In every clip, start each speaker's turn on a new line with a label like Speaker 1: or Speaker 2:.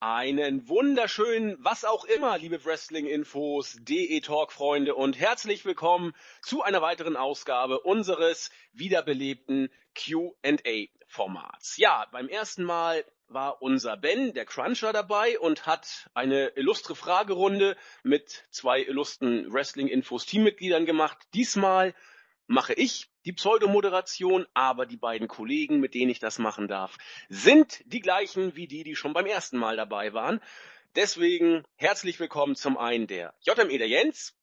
Speaker 1: Einen wunderschönen, was auch immer, liebe Wrestling-Infos, DE-Talk-Freunde und herzlich willkommen zu einer weiteren Ausgabe unseres wiederbelebten Q&A-Formats. Ja, beim ersten Mal war unser Ben, der Cruncher, dabei und hat eine illustre Fragerunde mit zwei illustren Wrestling-Infos-Teammitgliedern gemacht. Diesmal mache ich die Pseudomoderation, aber die beiden Kollegen, mit denen ich das machen darf, sind die gleichen wie die, die schon beim ersten Mal dabei waren. Deswegen herzlich willkommen zum einen der JME der Jens.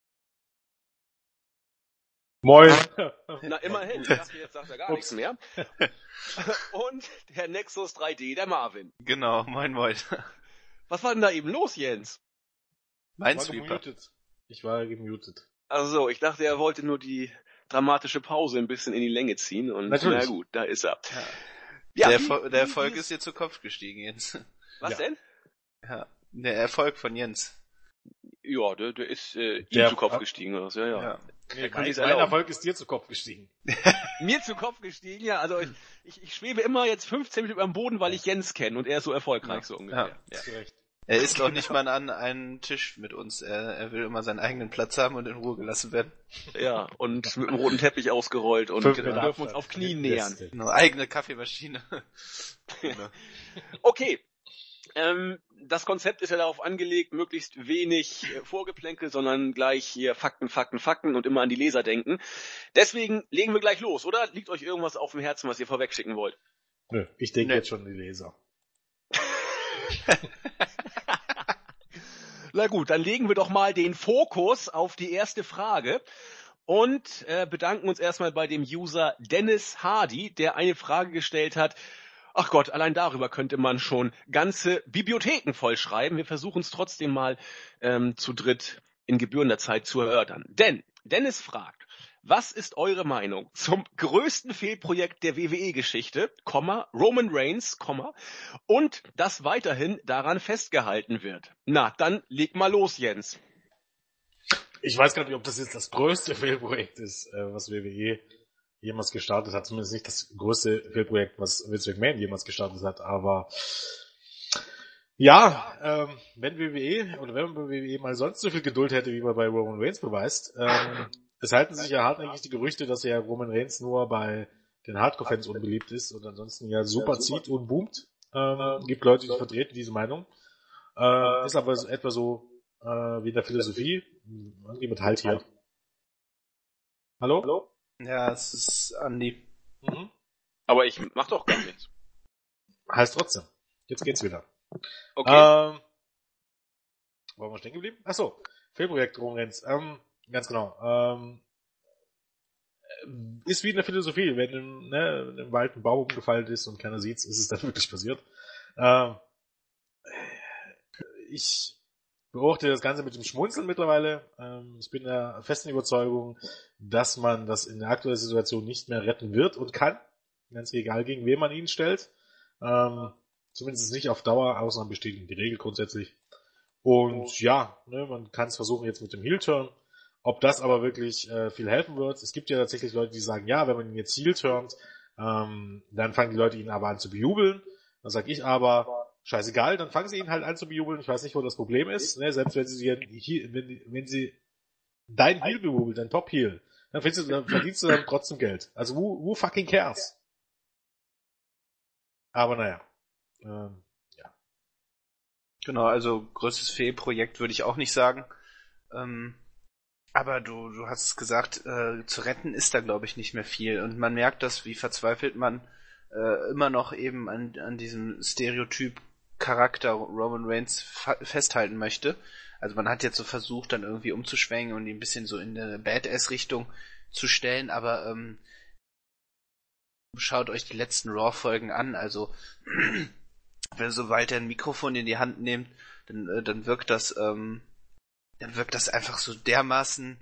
Speaker 2: Moin.
Speaker 1: Na, immerhin. Ich dachte, jetzt sagt er gar nichts mehr. Und der Nexus 3D, der Marvin.
Speaker 3: Genau, moin moin.
Speaker 1: Was war denn da eben los, Jens?
Speaker 3: Minesweeper.
Speaker 2: Ich war gemutet.
Speaker 1: Also, ich dachte, er wollte nur die dramatische Pause ein bisschen in die Länge ziehen und
Speaker 2: Natürlich.
Speaker 1: na gut, da ist er.
Speaker 3: Ja. der,
Speaker 1: wie-
Speaker 3: Erfol- der
Speaker 1: wie-
Speaker 3: Erfolg
Speaker 1: wie-
Speaker 3: ist dir zu Kopf gestiegen, Jens.
Speaker 1: Was
Speaker 2: Ja.
Speaker 1: denn?
Speaker 3: Ja. Der Erfolg von Jens.
Speaker 1: Ja, der, der ist äh, ihm
Speaker 2: Der-
Speaker 1: zu Kopf gestiegen oder so, ja, ja.
Speaker 3: Ja.
Speaker 2: Nee, mein, mein. Erfolg ist dir zu Kopf gestiegen.
Speaker 1: Mir zu Kopf gestiegen, ja, also ich, ich, ich schwebe immer jetzt 15 Minuten am Boden, weil ich Jens kenne und er ist so erfolgreich, so ungefähr. Ja.
Speaker 2: Zu Recht.
Speaker 3: Er ist auch nicht mal an einem Tisch mit uns. Er, er will immer seinen eigenen Platz haben und in Ruhe gelassen werden.
Speaker 1: ja, und mit dem roten Teppich ausgerollt und
Speaker 2: Fünf
Speaker 1: wir
Speaker 2: Meter
Speaker 1: dürfen uns auf Knien nähern.
Speaker 3: Eine eigene Kaffeemaschine. Genau.
Speaker 1: Okay. Ähm, das Konzept ist ja darauf angelegt, möglichst wenig äh, Vorgeplänkel, sondern gleich hier Fakten, Fakten, Fakten und immer an die Leser denken. Deswegen legen wir gleich los, oder? Liegt euch irgendwas auf dem Herzen, was ihr vorwegschicken wollt?
Speaker 2: Nö, ich denke
Speaker 3: Nee.
Speaker 2: jetzt schon an die Leser.
Speaker 1: Na gut, dann legen wir doch mal den Fokus auf die erste Frage und äh, bedanken uns erstmal bei dem User Dennis Hardy, der eine Frage gestellt hat. Ach Gott, allein darüber könnte man schon ganze Bibliotheken vollschreiben. Wir versuchen es trotzdem mal ähm, zu dritt in gebührender Zeit zu erörtern. Denn Dennis fragt, was ist eure Meinung zum größten Fehlprojekt der WWE-Geschichte, Roman Reigns, Komma, und dass weiterhin daran festgehalten wird. Na, dann leg mal los, Jens.
Speaker 2: Ich weiß gar nicht, ob das jetzt das größte Fehlprojekt ist, äh, was WWE jemals gestartet hat. Zumindest nicht das größte Fehlprojekt, was Vince McMahon jemals gestartet hat. Aber ja, ähm, wenn WWE oder wenn WWE mal sonst so viel Geduld hätte, wie man bei Roman Reigns beweist, ähm, es halten sich ja hartnäckig die Gerüchte, dass ja Roman Reigns nur bei den Hardcore-Fans unbeliebt ist und ansonsten ja super zieht und boomt. Ähm, gibt Leute, die vertreten diese Meinung. Äh, ist aber so, etwa so äh, wie in der Philosophie. Irgendwie mit Halt hier. Hallo? Hallo?
Speaker 3: Ja, es ist Andi.
Speaker 2: Mhm.
Speaker 1: Aber ich mach doch gar nichts.
Speaker 2: Heißt trotzdem. Jetzt geht's wieder.
Speaker 1: Okay.
Speaker 2: Ähm, waren wir stehen geblieben? Ach so, Fehlprojekt Roman Reigns. Ähm, ganz genau. Ähm, äh, ist wie in der Philosophie, wenn im, ne, im Wald ein Baum umgefallen ist und keiner sieht's, ist es dann wirklich passiert. Ähm, ich beobachte das Ganze mit dem Schmunzeln mittlerweile. Ähm, ich bin der festen Überzeugung, dass man das in der aktuellen Situation nicht mehr retten wird und kann. Ganz egal, gegen wen man ihn stellt. Ähm, zumindest nicht auf Dauer, Ausnahmen bestätigen die Regel grundsätzlich. Und ja, ne, man kann es versuchen jetzt mit dem Heel-Turn. Ob das aber wirklich äh, viel helfen wird. Es gibt ja tatsächlich Leute, die sagen, ja, wenn man ihn jetzt Heel-turnt, ähm, dann fangen die Leute ihn aber an zu bejubeln. Dann sage ich aber, scheißegal, dann fangen sie ihn halt an zu bejubeln. Ich weiß nicht, wo das Problem ist. Ne? Selbst wenn sie, hier, wenn, wenn sie dein Heel bejubeln, dein Top-Heel, dann, findest du, dann verdienst du dann trotzdem Geld. Also who, who fucking cares? Aber naja. Ähm,
Speaker 3: Genau, also größtes Fehlprojekt würde ich auch nicht sagen. Ähm, aber du, du hast es gesagt, äh, zu retten ist da glaube ich nicht mehr viel. Und man merkt das, wie verzweifelt man äh, immer noch eben an, an diesem Stereotyp Charakter Roman Reigns festhalten möchte. Also man hat jetzt so versucht, dann irgendwie umzuschwenken und ihn ein bisschen so in eine Badass-Richtung zu stellen, aber ähm, schaut euch die letzten Raw-Folgen an, also wenn sobald er ein Mikrofon in die Hand nimmt, dann, äh, dann wirkt das, ähm, dann wirkt das einfach so dermaßen,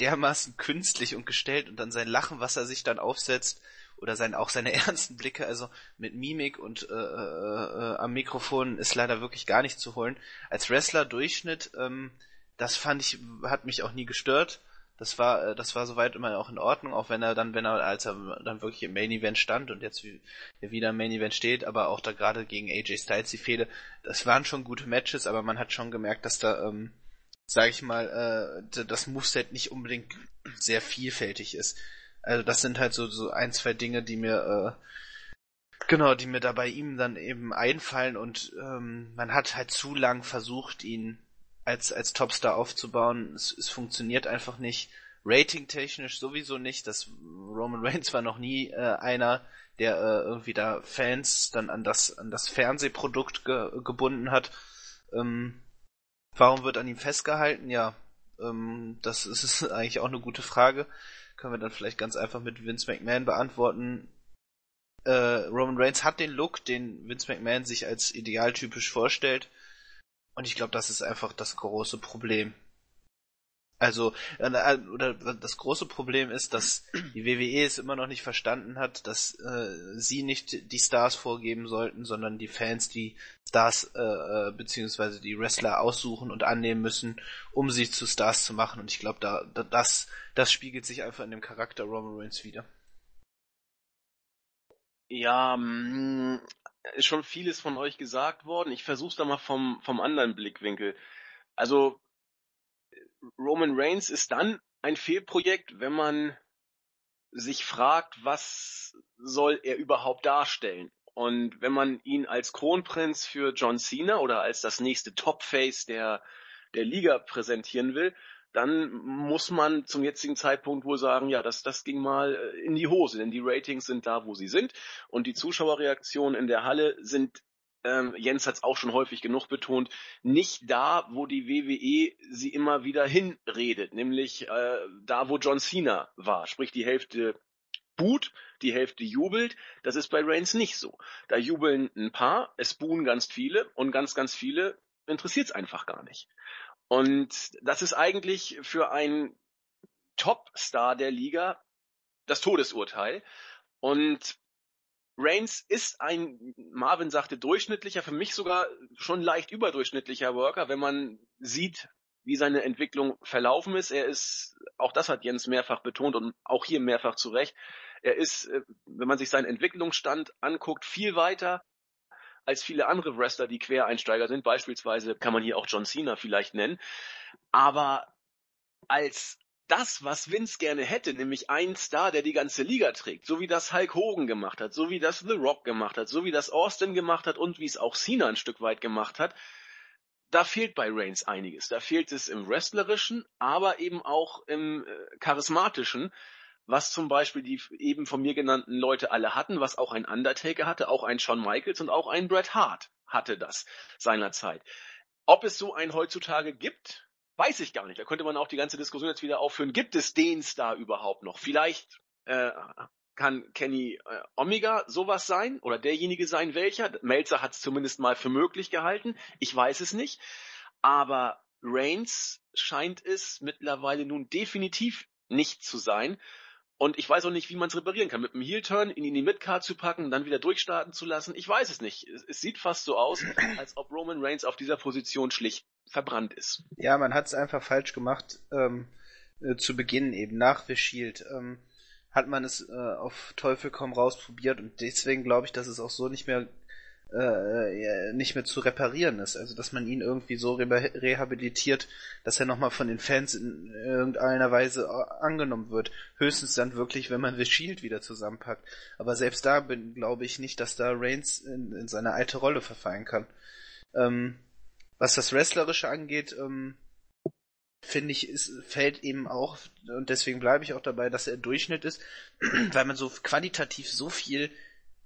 Speaker 3: dermaßen künstlich und gestellt und dann sein Lachen, was er sich dann aufsetzt, oder sein, auch seine ernsten Blicke, also mit Mimik und äh, äh, äh, am Mikrofon ist leider wirklich gar nicht zu holen. Als Wrestler Durchschnitt, ähm, das fand ich, hat mich auch nie gestört. Das war, äh, das war soweit immer auch in Ordnung, auch wenn er dann, wenn er, als er dann wirklich im Main Event stand und jetzt wieder im Main Event steht, aber auch da gerade gegen AJ Styles die Fehde, das waren schon gute Matches, aber man hat schon gemerkt, dass da, ähm, sag ich mal, äh, das Moveset nicht unbedingt sehr vielfältig ist. Also das sind halt so, so ein, zwei Dinge, die mir, äh, genau, die mir da bei ihm dann eben einfallen und ähm, man hat halt zu lang versucht, ihn als, als Topstar aufzubauen. Es, es funktioniert einfach nicht. Rating-technisch sowieso nicht. Das Roman Reigns war noch nie äh, einer, der äh, irgendwie da Fans dann an das, an das Fernsehprodukt ge gebunden hat. Ähm, warum wird an ihm festgehalten? Ja, ähm, das ist eigentlich auch eine gute Frage. Können wir dann vielleicht ganz einfach mit Vince McMahon beantworten. Äh, Roman Reigns hat den Look, den Vince McMahon sich als idealtypisch vorstellt. Und ich glaube, das ist einfach das große Problem. Also, äh, äh, oder das große Problem ist, dass die WWE es immer noch nicht verstanden hat, dass äh, sie nicht die Stars vorgeben sollten, sondern die Fans die Stars äh, äh, beziehungsweise die Wrestler aussuchen und annehmen müssen, um sie zu Stars zu machen. Und ich glaube, da, da das das spiegelt sich einfach in dem Charakter Roman Reigns wieder.
Speaker 1: Ja, mm, ist schon vieles von euch gesagt worden. Ich versuch's da mal vom, vom anderen Blickwinkel. Also, Roman Reigns ist dann ein Fehlprojekt, wenn man sich fragt, was soll er überhaupt darstellen? Und wenn man ihn als Kronprinz für John Cena oder als das nächste Topface der, der Liga präsentieren will, dann muss man zum jetzigen Zeitpunkt wohl sagen, ja, das, das ging mal äh, in die Hose, denn die Ratings sind da, wo sie sind und die Zuschauerreaktionen in der Halle sind, ähm, Jens hat es auch schon häufig genug betont, nicht da, wo die WWE sie immer wieder hinredet, nämlich äh, da, wo John Cena war, sprich die Hälfte boot, die Hälfte jubelt. Das ist bei Reigns nicht so. Da jubeln ein paar, es buhen ganz viele und ganz, ganz viele interessiert es einfach gar nicht. Und das ist eigentlich für einen Topstar der Liga das Todesurteil. Und Reigns ist ein, Marvin sagte, durchschnittlicher, für mich sogar schon leicht überdurchschnittlicher Worker, wenn man sieht, wie seine Entwicklung verlaufen ist. Er ist, auch das hat Jens mehrfach betont und auch hier mehrfach zu Recht, er ist, äh, wenn man sich seinen Entwicklungsstand anguckt, viel weiter als viele andere Wrestler, die Quereinsteiger sind. Beispielsweise kann man hier auch John Cena vielleicht nennen. Aber als das, was Vince gerne hätte, nämlich ein Star, der die ganze Liga trägt, so wie das Hulk Hogan gemacht hat, so wie das The Rock gemacht hat, so wie das Austin gemacht hat und wie es auch Cena ein Stück weit gemacht hat, da fehlt bei Reigns einiges. Da fehlt es im Wrestlerischen, aber eben auch im äh, Charismatischen was zum Beispiel die eben von mir genannten Leute alle hatten, was auch ein Undertaker hatte, auch ein Shawn Michaels und auch ein Bret Hart hatte das seinerzeit. Ob es so einen heutzutage gibt, weiß ich gar nicht. Da könnte man auch die ganze Diskussion jetzt wieder aufführen. Gibt es den Star überhaupt noch? Vielleicht äh, kann Kenny äh, Omega sowas sein oder derjenige sein, welcher. Melzer hat es zumindest mal für möglich gehalten. Ich weiß es nicht. Aber Reigns scheint es mittlerweile nun definitiv nicht zu sein. Und ich weiß auch nicht, wie man es reparieren kann. Mit einem Heel-Turn ihn in die Midcard zu packen, dann wieder durchstarten zu lassen. Ich weiß es nicht. Es, es sieht fast so aus, als ob Roman Reigns auf dieser Position schlicht verbrannt ist.
Speaker 3: Ja, man hat es einfach falsch gemacht. Ähm, äh, zu Beginn eben nach The Shield. Ähm, hat man es äh, auf Teufel komm raus probiert und deswegen glaube ich, dass es auch so nicht mehr äh, nicht mehr zu reparieren ist. Also dass man ihn irgendwie so re rehabilitiert, dass er nochmal von den Fans in irgendeiner Weise angenommen wird. Höchstens dann wirklich, wenn man The Shield wieder zusammenpackt. Aber selbst da bin, glaube ich nicht, dass da Reigns in, in seine alte Rolle verfallen kann. Ähm, was das Wrestlerische angeht, ähm, finde ich, es fällt eben auch, und deswegen bleibe ich auch dabei, dass er Durchschnitt ist, weil man so qualitativ so viel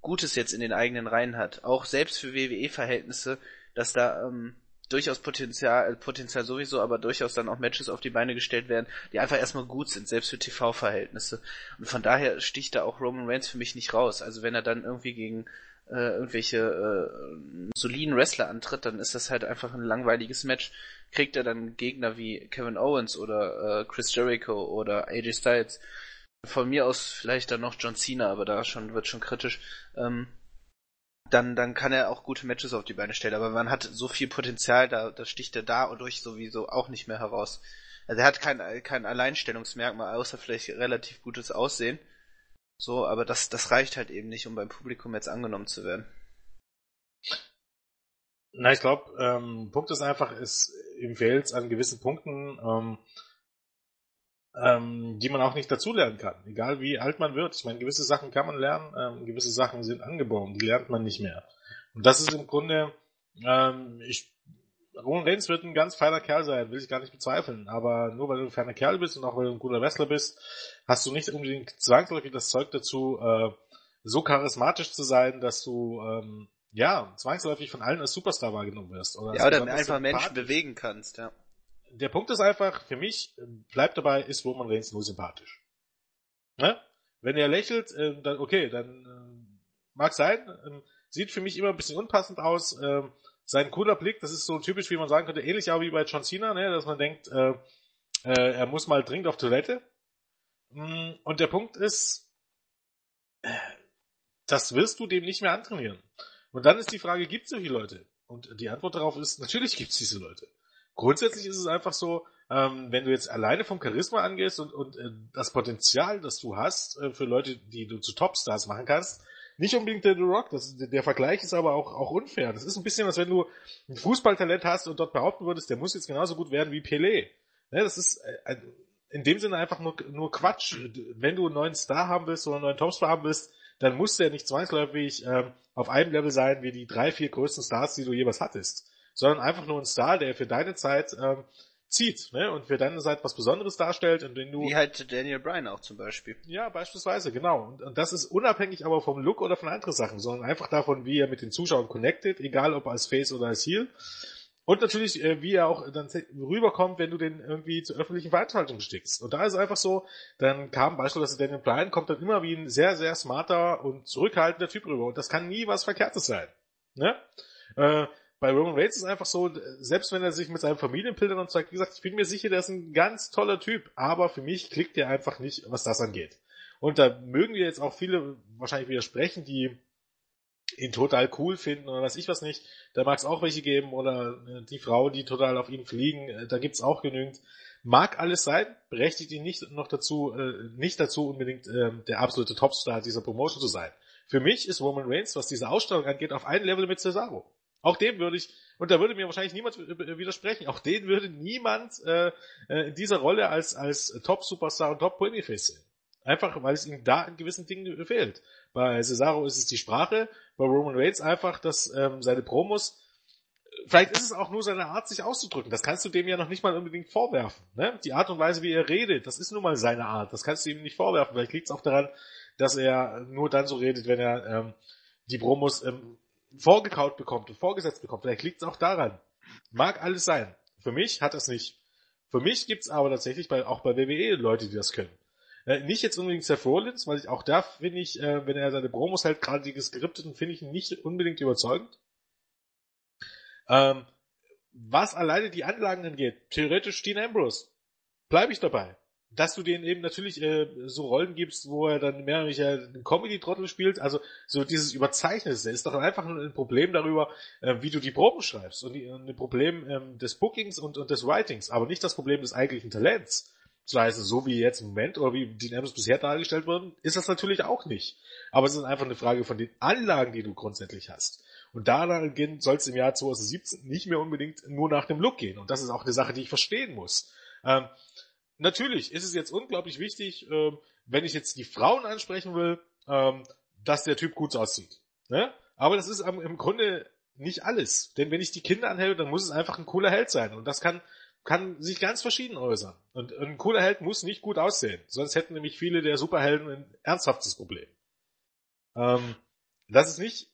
Speaker 3: Gutes jetzt in den eigenen Reihen hat. Auch selbst für WWE-Verhältnisse, dass da ähm, durchaus Potenzial, äh, Potenzial sowieso, aber durchaus dann auch Matches auf die Beine gestellt werden, die einfach erstmal gut sind, selbst für TV-Verhältnisse. Und von daher sticht da auch Roman Reigns für mich nicht raus. Also wenn er dann irgendwie gegen äh, irgendwelche äh, soliden Wrestler antritt, dann ist das halt einfach ein langweiliges Match. Kriegt er dann Gegner wie Kevin Owens oder äh, Chris Jericho oder AJ Styles, von mir aus vielleicht dann noch John Cena, aber da schon wird schon kritisch. Ähm, dann, dann kann er auch gute Matches auf die Beine stellen. Aber man hat so viel Potenzial, da, da sticht er da und durch sowieso auch nicht mehr heraus. Also er hat kein, kein Alleinstellungsmerkmal, außer vielleicht relativ gutes Aussehen. So, aber das, das reicht halt eben nicht, um beim Publikum jetzt angenommen zu werden.
Speaker 2: Na, ich glaube, ähm, Punkt ist einfach, es ihm fehlt an gewissen Punkten, ähm, ähm, die man auch nicht dazulernen kann. Egal wie alt man wird. Ich meine, gewisse Sachen kann man lernen, ähm, gewisse Sachen sind angeboren, die lernt man nicht mehr. Und das ist im Grunde, ähm, ich, Roman Reigns wird ein ganz feiner Kerl sein, will ich gar nicht bezweifeln. Aber nur weil du ein feiner Kerl bist und auch weil du ein guter Wrestler bist, hast du nicht unbedingt zwangsläufig das Zeug dazu, äh, so charismatisch zu sein, dass du ähm, ja zwangsläufig von allen als Superstar wahrgenommen wirst.
Speaker 3: Oder ja, oder einfach Menschen bewegen kannst, ja
Speaker 2: der Punkt ist einfach, für mich, ähm, bleibt dabei, ist Roman Reigns nur sympathisch. Ne? Wenn er lächelt, äh, dann okay, dann äh, mag sein, äh, sieht für mich immer ein bisschen unpassend aus. Äh, sein cooler Blick, das ist so typisch, wie man sagen könnte, ähnlich auch wie bei John Cena, ne? dass man denkt, äh, äh, er muss mal dringend auf Toilette. Mm, und der Punkt ist, äh, das wirst du dem nicht mehr antrainieren. Und dann ist die Frage, gibt es solche Leute? Und die Antwort darauf ist, natürlich gibt es diese Leute grundsätzlich ist es einfach so, ähm, wenn du jetzt alleine vom Charisma angehst und, und äh, das Potenzial, das du hast äh, für Leute, die du zu Topstars machen kannst, nicht unbedingt der The Rock. Das, der Vergleich ist aber auch, auch unfair. Das ist ein bisschen, als wenn du ein Fußballtalent hast und dort behaupten würdest, der muss jetzt genauso gut werden wie Pelé. Ne, das ist äh, in dem Sinne einfach nur, nur Quatsch. Wenn du einen neuen Star haben willst oder einen neuen Topstar haben willst, dann muss der nicht zwangsläufig ähm, auf einem Level sein wie die drei, vier größten Stars, die du jeweils hattest sondern einfach nur ein Star, der für deine Zeit ähm, zieht ne? und für deine Zeit was Besonderes darstellt, und den du...
Speaker 3: Wie halt Daniel Bryan auch zum Beispiel.
Speaker 2: Ja, beispielsweise, genau. Und, und das ist unabhängig aber vom Look oder von anderen Sachen, sondern einfach davon, wie er mit den Zuschauern connected, egal ob als Face oder als Heel. Und natürlich, äh, wie er auch dann rüberkommt, wenn du den irgendwie zu öffentlichen Veranstaltungen stickst. Und da ist es einfach so, dann kam beispielsweise Daniel Bryan, kommt dann immer wie ein sehr, sehr smarter und zurückhaltender Typ rüber. Und das kann nie was Verkehrtes sein. Ne? Äh, bei Roman Reigns ist einfach so, selbst wenn er sich mit seinem Familienpiltern und zeigt, wie gesagt, ich bin mir sicher, der ist ein ganz toller Typ, aber für mich klickt der einfach nicht, was das angeht. Und da mögen wir jetzt auch viele wahrscheinlich widersprechen, die ihn total cool finden oder weiß ich was nicht. Da mag es auch welche geben oder äh, die Frau, die total auf ihn fliegen, äh, da gibt's auch genügend. Mag alles sein, berechtigt ihn nicht noch dazu, äh, nicht dazu unbedingt äh, der absolute Topstar dieser Promotion zu sein. Für mich ist Roman Reigns, was diese Ausstellung angeht, auf einem Level mit Cesaro. Auch dem würde ich, und da würde mir wahrscheinlich niemand widersprechen, auch den würde niemand äh, äh, in dieser Rolle als, als Top-Superstar und Top-Babyface sehen. Einfach, weil es ihm da in gewissen Dingen fehlt. Bei Cesaro ist es die Sprache, bei Roman Reigns einfach, dass ähm, seine Promos, vielleicht ist es auch nur seine Art, sich auszudrücken. Das kannst du dem ja noch nicht mal unbedingt vorwerfen. Ne? Die Art und Weise, wie er redet, das ist nun mal seine Art. Das kannst du ihm nicht vorwerfen. Vielleicht liegt es auch daran, dass er nur dann so redet, wenn er ähm, die Promos ähm, vorgekaut bekommt und vorgesetzt bekommt. Vielleicht liegt es auch daran. Mag alles sein. Für mich hat das nicht. Für mich gibt's aber tatsächlich bei, auch bei WWE Leute, die das können. Äh, nicht jetzt unbedingt Seth Rollins, weil ich auch da finde ich, äh, wenn er seine Promos hält, gerade die geskripteten, finde ich ihn nicht unbedingt überzeugend. Ähm, was alleine die Anlagen angeht, theoretisch Dean Ambrose, bleibe ich dabei dass du denen eben natürlich äh, so Rollen gibst, wo er dann mehr oder weniger einen Comedy-Trottel spielt, also so dieses Überzeichnete, ist doch einfach ein Problem darüber, äh, wie du die Proben schreibst und die, ein Problem ähm, des Bookings und, und des Writings, aber nicht das Problem des eigentlichen Talents. Das heißt, so wie jetzt im Moment oder wie die Nambs bisher dargestellt wurden, ist das natürlich auch nicht. Aber es ist einfach eine Frage von den Anlagen, die du grundsätzlich hast. Und da soll es im Jahr 2017 nicht mehr unbedingt nur nach dem Look gehen. Und das ist auch eine Sache, die ich verstehen muss. Ähm, natürlich ist es jetzt unglaublich wichtig, ähm, wenn ich jetzt die Frauen ansprechen will, ähm, dass der Typ gut aussieht. Ne? Aber das ist im Grunde nicht alles. Denn wenn ich die Kinder anhebe, dann muss es einfach ein cooler Held sein. Und das kann, kann sich ganz verschieden äußern. Und ein cooler Held muss nicht gut aussehen. Sonst hätten nämlich viele der Superhelden ein ernsthaftes Problem. Ähm, das ist nicht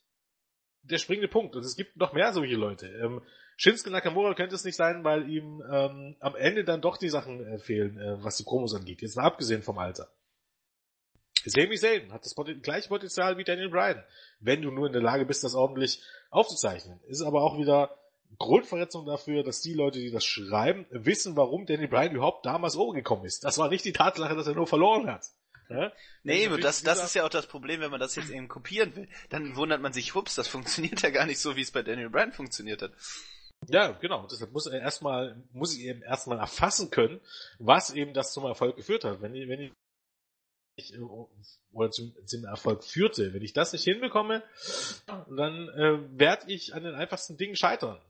Speaker 2: der springende Punkt. Und es gibt noch mehr solche Leute. Ähm, Shinsuke Nakamura könnte es nicht sein, weil ihm ähm, am Ende dann doch die Sachen äh, fehlen, äh, was die Promos angeht. Jetzt mal abgesehen vom Alter. Sami Zayn hat das Poten gleiche Potenzial wie Daniel Bryan, wenn du nur in der Lage bist, das ordentlich aufzuzeichnen. Ist aber auch wieder Grundverletzung dafür, dass die Leute, die das schreiben, wissen, warum Daniel Bryan überhaupt damals gekommen ist. Das war nicht die Tatsache, dass er nur verloren hat.
Speaker 3: Ja? Nee, und das, das ist ja auch das Problem, wenn man das jetzt eben kopieren will. Dann wundert man sich, hups, das funktioniert ja gar nicht so, wie es bei Daniel Bryan funktioniert hat.
Speaker 2: Ja, genau. Deshalb muss er erstmal, muss ich eben erstmal erfassen können, was eben das zum Erfolg geführt hat. Wenn ich, wenn ich oder zum, zum Erfolg führte. Wenn ich das nicht hinbekomme, dann äh, werde ich an den einfachsten Dingen scheitern.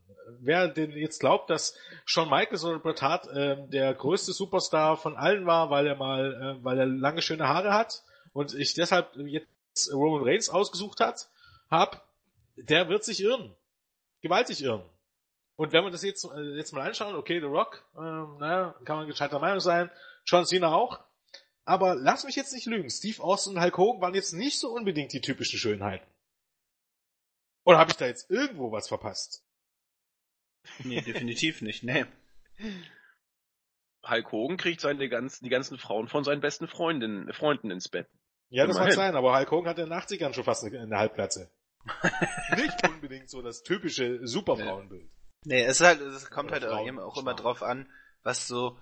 Speaker 2: Wer denn jetzt glaubt, dass Shawn Michaels oder Bret Hart äh, der größte Superstar von allen war, weil er mal, äh, weil er lange schöne Haare hat und ich deshalb jetzt Roman Reigns ausgesucht hat, hab, der wird sich irren. Gewaltig irren. Und wenn wir das jetzt, äh, jetzt mal anschauen, okay, The Rock, äh, naja, kann man gescheiter Meinung sein, John Cena auch, aber lass mich jetzt nicht lügen, Steve Austin und Hulk Hogan waren jetzt nicht so unbedingt die typischen Schönheiten. Oder habe ich da jetzt irgendwo was verpasst?
Speaker 3: Nee, definitiv nicht, nee.
Speaker 1: Hulk Hogan kriegt seine ganzen, die ganzen Frauen von seinen besten Freundinnen, Freunden ins Bett.
Speaker 2: Ja, das mag
Speaker 1: Immerhin.
Speaker 2: sein, aber Hulk Hogan hat in den 80ern schon fast eine, eine Halbplatze. nicht unbedingt so das typische Superfrauenbild.
Speaker 3: Nee, es ist halt, es kommt
Speaker 2: Oder
Speaker 3: halt auch immer, auch immer drauf an, was so,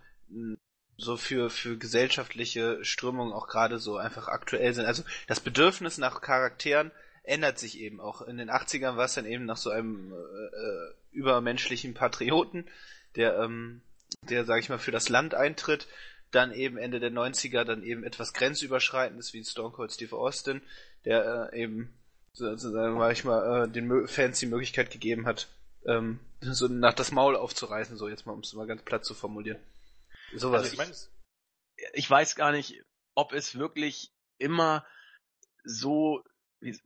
Speaker 3: so für, für gesellschaftliche Strömungen auch gerade so einfach aktuell sind. Also das Bedürfnis nach Charakteren ändert sich eben auch. In den 80ern war es dann eben nach so einem äh, äh, übermenschlichen Patrioten, der, ähm, der, sag ich mal, für das Land eintritt. Dann eben Ende der 90er dann eben etwas grenzüberschreitendes wie Stone Cold Steve Austin, der äh, eben sozusagen, sag ich mal, äh, den Fans die Möglichkeit gegeben hat, ähm, so nach das Maul aufzureißen, so jetzt mal, um es mal ganz platt zu formulieren. Sowas.
Speaker 2: Also ich meine,
Speaker 1: ich weiß gar nicht, ob es wirklich immer so wie-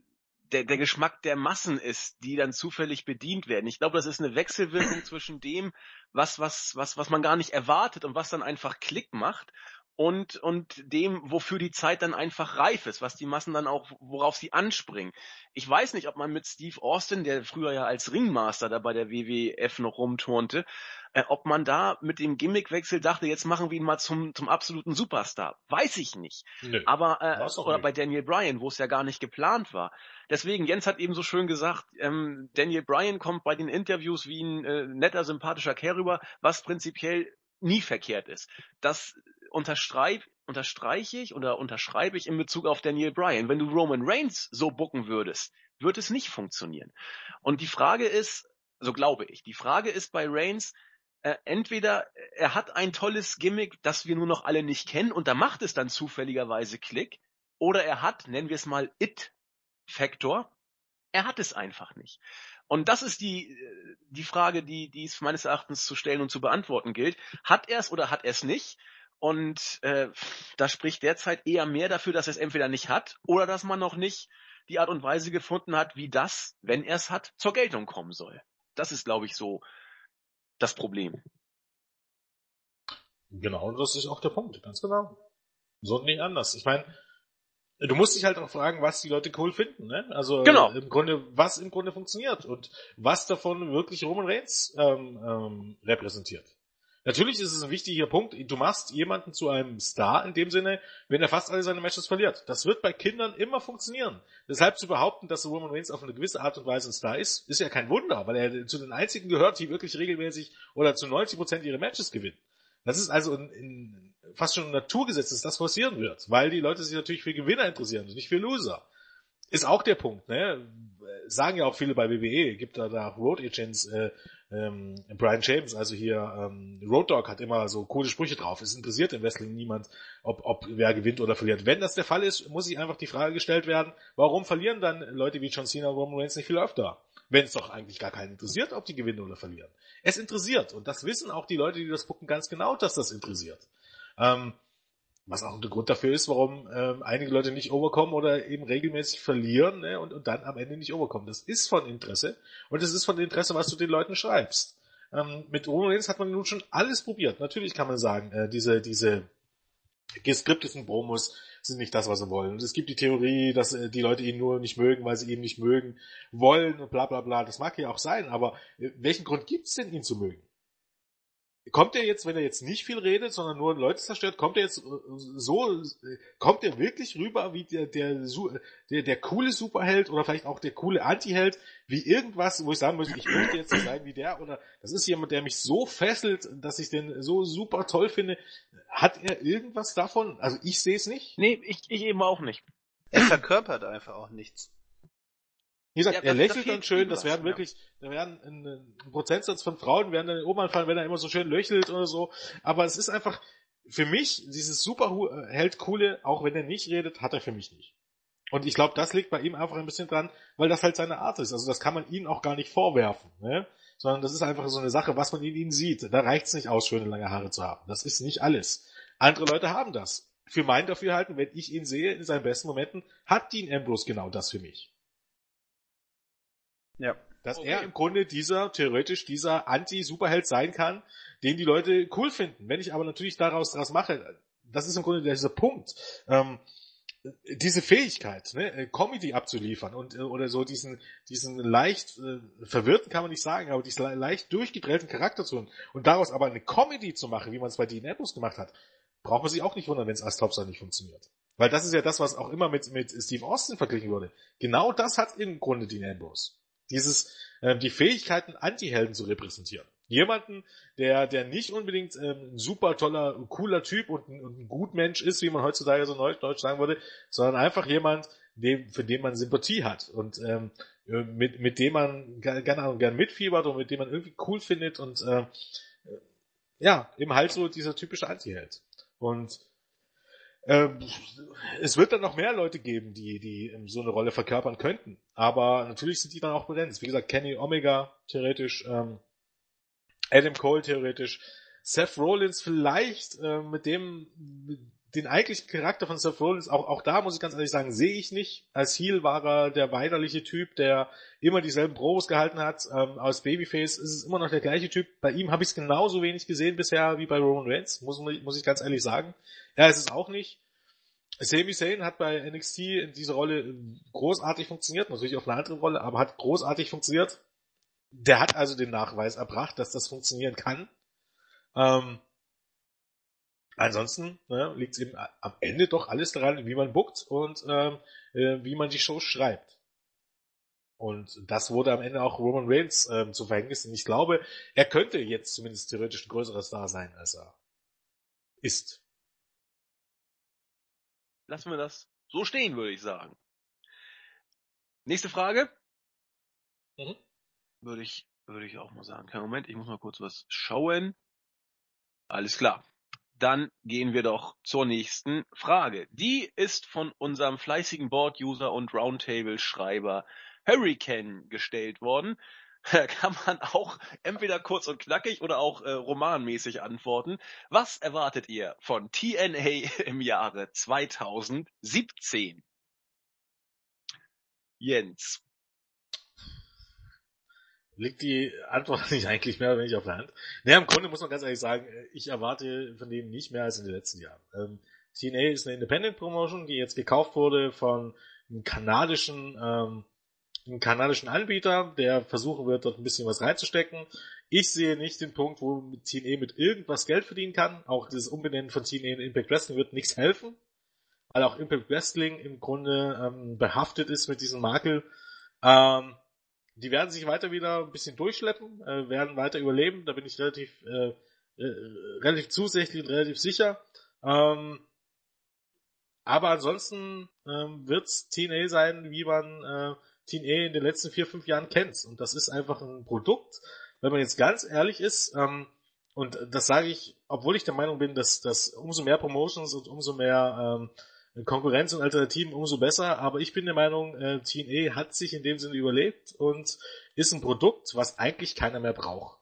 Speaker 1: der, der Geschmack der Massen ist, die dann zufällig bedient werden. Ich glaube, das ist eine Wechselwirkung zwischen dem, was, was, was, was man gar nicht erwartet und was dann einfach Klick macht und, und dem, wofür die Zeit dann einfach reif ist, was die Massen dann auch, worauf sie anspringen. Ich weiß nicht, ob man mit Steve Austin, der früher ja als Ringmaster da bei der WWF noch rumturnte, äh, ob man da mit dem Gimmickwechsel dachte, jetzt machen wir ihn mal zum, zum absoluten Superstar. Weiß ich nicht.
Speaker 2: nö.
Speaker 1: Aber äh, oder
Speaker 2: nicht.
Speaker 1: bei Daniel Bryan, wo es ja gar nicht geplant war. Deswegen, Jens hat eben so schön gesagt, ähm, Daniel Bryan kommt bei den Interviews wie ein äh, netter, sympathischer Kerl rüber, was prinzipiell nie verkehrt ist. Das unterstreib, unterstreiche ich oder unterschreibe ich in Bezug auf Daniel Bryan. Wenn du Roman Reigns so bucken würdest, wird es nicht funktionieren. Und die Frage ist, so glaube ich, die Frage ist bei Reigns, äh, entweder er hat ein tolles Gimmick, das wir nur noch alle nicht kennen und da macht es dann zufälligerweise Klick, oder er hat, nennen wir es mal It-Faktor, er hat es einfach nicht. Und das ist die, äh, die Frage, die, die es meines Erachtens zu stellen und zu beantworten gilt. Hat er es oder hat er es nicht? Und äh, da spricht derzeit eher mehr dafür, dass er es entweder nicht hat oder dass man noch nicht die Art und Weise gefunden hat, wie das, wenn er es hat, zur Geltung kommen soll. Das ist, glaube ich, so das Problem.
Speaker 2: Genau, das ist auch der Punkt, ganz genau. So nicht anders. Ich meine, du musst dich halt auch fragen, was die Leute cool finden, ne? Also
Speaker 1: Genau.
Speaker 2: im Grunde, was im Grunde funktioniert und was davon wirklich Roman Reigns ähm, ähm, repräsentiert. Natürlich ist es ein wichtiger Punkt, du machst jemanden zu einem Star in dem Sinne, wenn er fast alle seine Matches verliert. Das wird bei Kindern immer funktionieren. Deshalb zu behaupten, dass Roman Reigns auf eine gewisse Art und Weise ein Star ist, ist ja kein Wunder, weil er zu den einzigen gehört, die wirklich regelmäßig oder zu 90% ihre Matches gewinnen. Das ist also in, in, fast schon ein Naturgesetz, dass das passieren wird, weil die Leute sich natürlich für Gewinner interessieren und nicht für Loser. Ist auch der Punkt, ne? Sagen ja auch viele bei WWE, gibt da da Road Agents, äh, ähm, Brian James, also hier ähm, Road Dogg hat immer so coole Sprüche drauf. Es interessiert im Wrestling niemand, ob, ob wer gewinnt oder verliert. Wenn das der Fall ist, muss sich einfach die Frage gestellt werden, warum verlieren dann Leute wie John Cena und Roman Reigns nicht viel öfter? Wenn es doch eigentlich gar keinen interessiert, ob die gewinnen oder verlieren. Es interessiert und das wissen auch die Leute, die das gucken, ganz genau, dass das interessiert. Ähm, was auch der Grund dafür ist, warum ähm, einige Leute nicht overkommen oder eben regelmäßig verlieren ne, und, und dann am Ende nicht overkommen. Das ist von Interesse und es ist von Interesse, was du den Leuten schreibst. Ähm, mit Roman Reigns hat man nun schon alles probiert. Natürlich kann man sagen, äh, diese, diese geskripteten Promos sind nicht das, was sie wollen. Und es gibt die Theorie, dass äh, die Leute ihn nur nicht mögen, weil sie ihn nicht mögen wollen und bla bla bla. Das mag ja auch sein, aber äh, welchen Grund gibt's denn, ihn zu mögen? Kommt er jetzt, wenn er jetzt nicht viel redet, sondern nur Leute zerstört, kommt er jetzt äh, so, kommt er wirklich rüber wie der, der, Su- der, der coole Superheld oder vielleicht auch der coole Antiheld, wie irgendwas, wo ich sagen muss, ich möchte jetzt so sein wie der oder das ist jemand, der mich so fesselt, dass ich den so super toll finde. Hat er irgendwas davon? Also ich sehe es nicht.
Speaker 1: Nee, ich, ich eben auch nicht.
Speaker 3: Er verkörpert einfach auch nichts.
Speaker 2: Wie gesagt,
Speaker 1: Ja,
Speaker 2: er lächelt dann schön, das werden wirklich, da werden ein, ein Prozentsatz von Frauen werden dann oben anfallen, wenn er immer so schön löchelt oder so. Aber es ist einfach, für mich, dieses Superheld coole, auch wenn er nicht redet, hat er für mich nicht. Und ich glaube, das liegt bei ihm einfach ein bisschen dran, weil das halt seine Art ist. Also das kann man ihm auch gar nicht vorwerfen, ne? Sondern das ist einfach so eine Sache, was man in ihm sieht. Da reicht's nicht aus, schöne lange Haare zu haben. Das ist nicht alles. Andere Leute haben das. Für mein Dafürhalten, wenn ich ihn sehe in seinen besten Momenten, hat Dean Ambrose genau das für mich.
Speaker 3: Ja.
Speaker 2: Dass
Speaker 1: Okay.
Speaker 2: er im Grunde dieser, theoretisch dieser Anti-Superheld sein kann, den die Leute cool finden. Wenn ich aber natürlich daraus daraus mache, das ist im Grunde dieser Punkt, ähm, diese Fähigkeit, ne, äh, Comedy abzuliefern und äh, oder so diesen diesen leicht äh, verwirrten kann man nicht sagen, aber diesen le- leicht durchgedrehten Charakter zu und, und daraus aber eine Comedy zu machen, wie man es bei Dean Ambrose gemacht hat, braucht man sich auch nicht wundern, wenn es als Topstar nicht funktioniert. Weil das ist ja das, was auch immer mit mit Steve Austin verglichen wurde. Genau das hat im Grunde Dean Ambrose. Dieses ähm, die Fähigkeiten Anti-Helden zu repräsentieren. Jemanden, der, der nicht unbedingt ähm, ein super toller, cooler Typ und ein, und ein Gutmensch ist, wie man heutzutage so neudeutsch sagen würde, sondern einfach jemand, dem, für den man Sympathie hat und ähm, äh, mit, mit dem man gerne gern, gern mitfiebert und mit dem man irgendwie cool findet und äh, äh, ja, eben halt so dieser typische Anti-Held. Und ähm, es wird dann noch mehr Leute geben, die, die ähm, so eine Rolle verkörpern könnten. Aber natürlich sind die dann auch begrenzt. Wie gesagt, Kenny Omega theoretisch, ähm, Adam Cole theoretisch, Seth Rollins vielleicht, äh, mit dem, den eigentlichen Charakter von Seth Rollins, auch, auch da muss ich ganz ehrlich sagen, sehe ich nicht. Als Heel war er der weinerliche Typ, der immer dieselben Pros gehalten hat. Ähm, als Babyface ist es immer noch der gleiche Typ. Bei ihm habe ich es genauso wenig gesehen bisher wie bei Roman Reigns, muss, muss ich ganz ehrlich sagen. Er ist es auch nicht. Sami Zayn hat bei NXT in dieser Rolle großartig funktioniert, natürlich auf eine andere Rolle, aber hat großartig funktioniert. Der hat also den Nachweis erbracht, dass das funktionieren kann. Ähm, ansonsten ne, liegt es eben am Ende doch alles daran, wie man bookt und ähm, äh, wie man die Shows schreibt. Und das wurde am Ende auch Roman Reigns ähm, zu Verhängnis. Und ich glaube, er könnte jetzt zumindest theoretisch ein größerer Star sein, als er ist.
Speaker 1: Lassen wir das so stehen, würde ich sagen. Nächste Frage.
Speaker 2: Mhm.
Speaker 1: Würde ich, würde ich auch mal sagen. Kein Moment, ich muss mal kurz was schauen. Alles klar. Dann gehen wir doch zur nächsten Frage. Die ist von unserem fleißigen Board-User und Roundtable-Schreiber Hurricane gestellt worden. Da kann man auch entweder kurz und knackig oder auch äh, romanmäßig antworten. Was erwartet ihr von TNA im Jahre 2017? Jens.
Speaker 2: Liegt die Antwort nicht eigentlich mehr oder weniger auf der Hand? Naja, im Grunde muss man ganz ehrlich sagen, ich erwarte von denen nicht mehr als in den letzten Jahren. Ähm, TNA ist eine Independent Promotion, die jetzt gekauft wurde von einem kanadischen, ähm, einem kanadischen Anbieter, der versuchen wird, dort ein bisschen was reinzustecken. Ich sehe nicht den Punkt, wo TNA mit irgendwas Geld verdienen kann. Auch das Umbenennen von TNA in Impact Wrestling wird nichts helfen, weil auch Impact Wrestling im Grunde ähm, behaftet ist mit diesem Makel. Ähm, die werden sich weiter wieder ein bisschen durchschleppen, äh, werden weiter überleben, da bin ich relativ, äh, äh, relativ zusätzlich und relativ sicher. Ähm, aber ansonsten ähm, wird's TNA sein, wie man äh, TNA in den letzten vier, fünf Jahren kennt. Und das ist einfach ein Produkt, wenn man jetzt ganz ehrlich ist, ähm, und das sage ich, obwohl ich der Meinung bin, dass, dass umso mehr Promotions und umso mehr ähm, Konkurrenz und Alternativen, umso besser. Aber ich bin der Meinung, äh, TNA hat sich in dem Sinne überlebt und ist ein Produkt, was eigentlich keiner mehr braucht.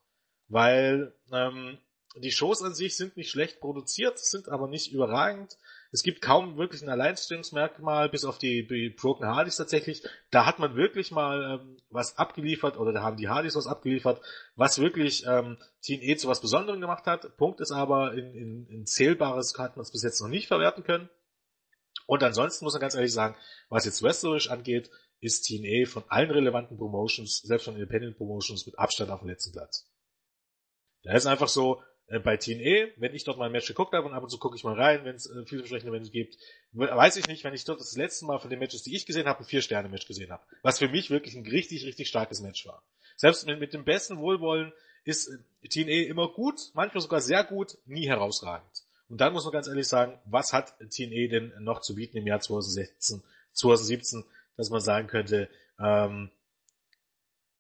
Speaker 2: Weil ähm, die Shows an sich sind nicht schlecht produziert, sind aber nicht überragend. Es gibt kaum wirklich ein Alleinstellungsmerkmal, bis auf die, die Broken Hardys tatsächlich. Da hat man wirklich mal ähm, was abgeliefert, oder da haben die Hardys was abgeliefert, was wirklich ähm, TNA zu was Besonderem gemacht hat. Punkt ist aber, in, in, in Zählbares hat man es bis jetzt noch nicht verwerten können. Und ansonsten muss man ganz ehrlich sagen, was jetzt wrestlerisch angeht, ist TNA von allen relevanten Promotions, selbst von Independent Promotions, mit Abstand auf dem letzten Platz. Da ist einfach so, äh, bei TNA, wenn ich dort mal ein Match geguckt habe und ab und zu gucke ich mal rein, wenn es äh, vielversprechende Matches gibt, weiß ich nicht, wenn ich dort das letzte Mal von den Matches, die ich gesehen habe, ein Vier-Sterne-Match gesehen habe. Was für mich wirklich ein richtig, richtig starkes Match war. Selbst mit, mit dem besten Wohlwollen ist äh, TNA immer gut, manchmal sogar sehr gut, nie herausragend. Und dann muss man ganz ehrlich sagen, was hat TNA denn noch zu bieten im Jahr 2016, 2017, dass man sagen könnte, ähm,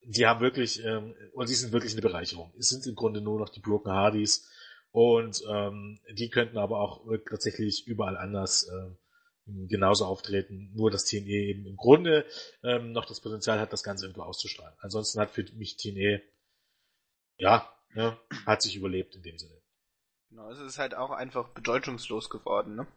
Speaker 2: die haben wirklich, ähm, und die sind wirklich eine Bereicherung. Es sind im Grunde nur noch die Broken Hardys und ähm, die könnten aber auch tatsächlich überall anders ähm, genauso auftreten, nur dass TNE eben im Grunde ähm, noch das Potenzial hat, das Ganze irgendwo auszustrahlen. Ansonsten hat für mich TNE, ja, ne, hat sich überlebt in dem Sinne.
Speaker 3: Genau, es ist halt auch einfach bedeutungslos geworden, ne?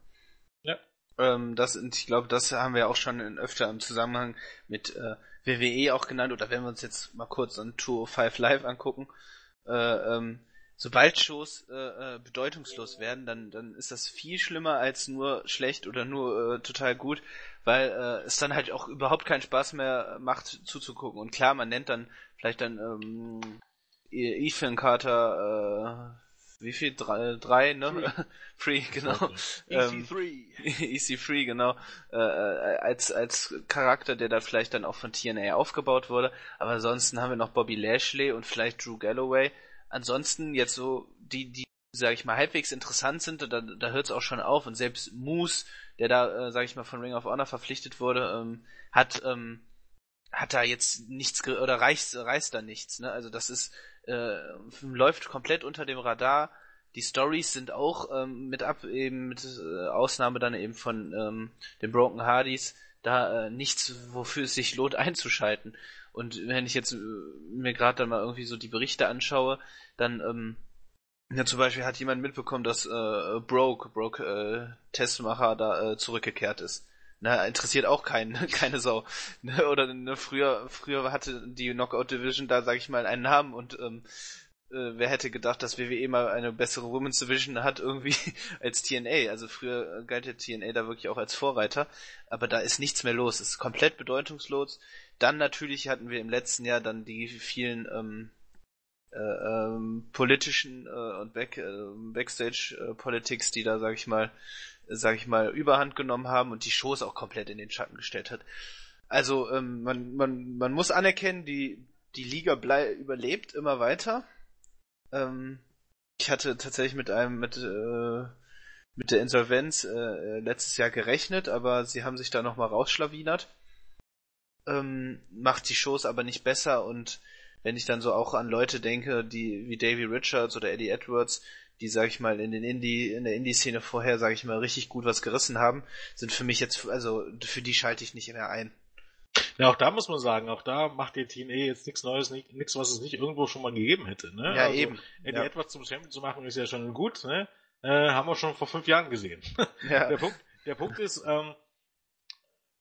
Speaker 2: Ja.
Speaker 3: Ähm, das, und ich glaube, das haben wir auch schon in, öfter im Zusammenhang mit äh, WWE auch genannt, oder wenn wir uns jetzt mal kurz an Tour 5 Live angucken, äh, ähm, sobald Shows äh, äh, bedeutungslos werden, dann, dann ist das viel schlimmer als nur schlecht oder nur äh, total gut, weil äh, es dann halt auch überhaupt keinen Spaß mehr macht zuzugucken. Und klar, man nennt dann vielleicht dann ähm, Ethan Carter äh, wie viel? Drei, drei ne? Free, genau.
Speaker 1: EC3.
Speaker 3: EC3, genau. Äh, äh, als, als Charakter, der da vielleicht dann auch von TNA aufgebaut wurde. Aber ansonsten haben wir noch Bobby Lashley und vielleicht Drew Galloway. Ansonsten jetzt so, die, die, sag ich mal, halbwegs interessant sind, da, da hört es auch schon auf. Und selbst Moose, der da, äh, sag ich mal, von Ring of Honor verpflichtet wurde, ähm, hat, ähm, hat da jetzt nichts oder reicht, reißt da nichts, ne? Also das ist äh, läuft komplett unter dem Radar. Die Stories sind auch ähm, mit ab eben mit äh, Ausnahme dann eben von ähm, den Broken Hardys da äh, nichts, wofür es sich lohnt einzuschalten. Und wenn ich jetzt äh, mir gerade dann mal irgendwie so die Berichte anschaue, dann ähm, ja, zum Beispiel hat jemand mitbekommen, dass äh, Broke, Broke äh, Testmacher da äh, zurückgekehrt ist. Na, interessiert auch keinen, keine Sau. Ne, oder ne, früher, früher hatte die Knockout Division da, sag ich mal, einen Namen und ähm, äh, wer hätte gedacht, dass WWE mal eine bessere Women's Division hat irgendwie als TNA. Also früher galt ja TNA da wirklich auch als Vorreiter, aber da ist nichts mehr los. Es ist komplett bedeutungslos. Dann natürlich hatten wir im letzten Jahr dann die vielen ähm, äh, ähm, politischen äh, und Back, äh, Backstage äh, die da, sag ich mal, sag ich mal, überhand genommen haben und die Shows auch komplett in den Schatten gestellt hat. Also ähm, man, man, man muss anerkennen, die, die Liga blei überlebt immer weiter. Ähm, ich hatte tatsächlich mit einem, mit, äh, mit der Insolvenz äh, letztes Jahr gerechnet, aber sie haben sich da nochmal rausschlawinert. Ähm, macht die Shows aber nicht besser und wenn ich dann so auch an Leute denke, die wie Davy Richards oder Eddie Edwards, die, sag ich mal, in den Indie, in der Indie-Szene vorher, sag ich mal, richtig gut was gerissen haben, sind für mich jetzt, also für die schalte ich nicht mehr ein.
Speaker 2: Ja, auch da muss man sagen, auch da macht die TNA jetzt nichts Neues, nichts, was es nicht irgendwo schon mal gegeben hätte. Ne?
Speaker 3: Ja, also, eben.
Speaker 2: Eddie
Speaker 3: ja.
Speaker 2: Edwards zum Champion zu machen, ist ja schon gut. Ne? Äh, haben wir schon vor fünf Jahren gesehen. Ja. Der, Punkt, der Punkt ist, ähm,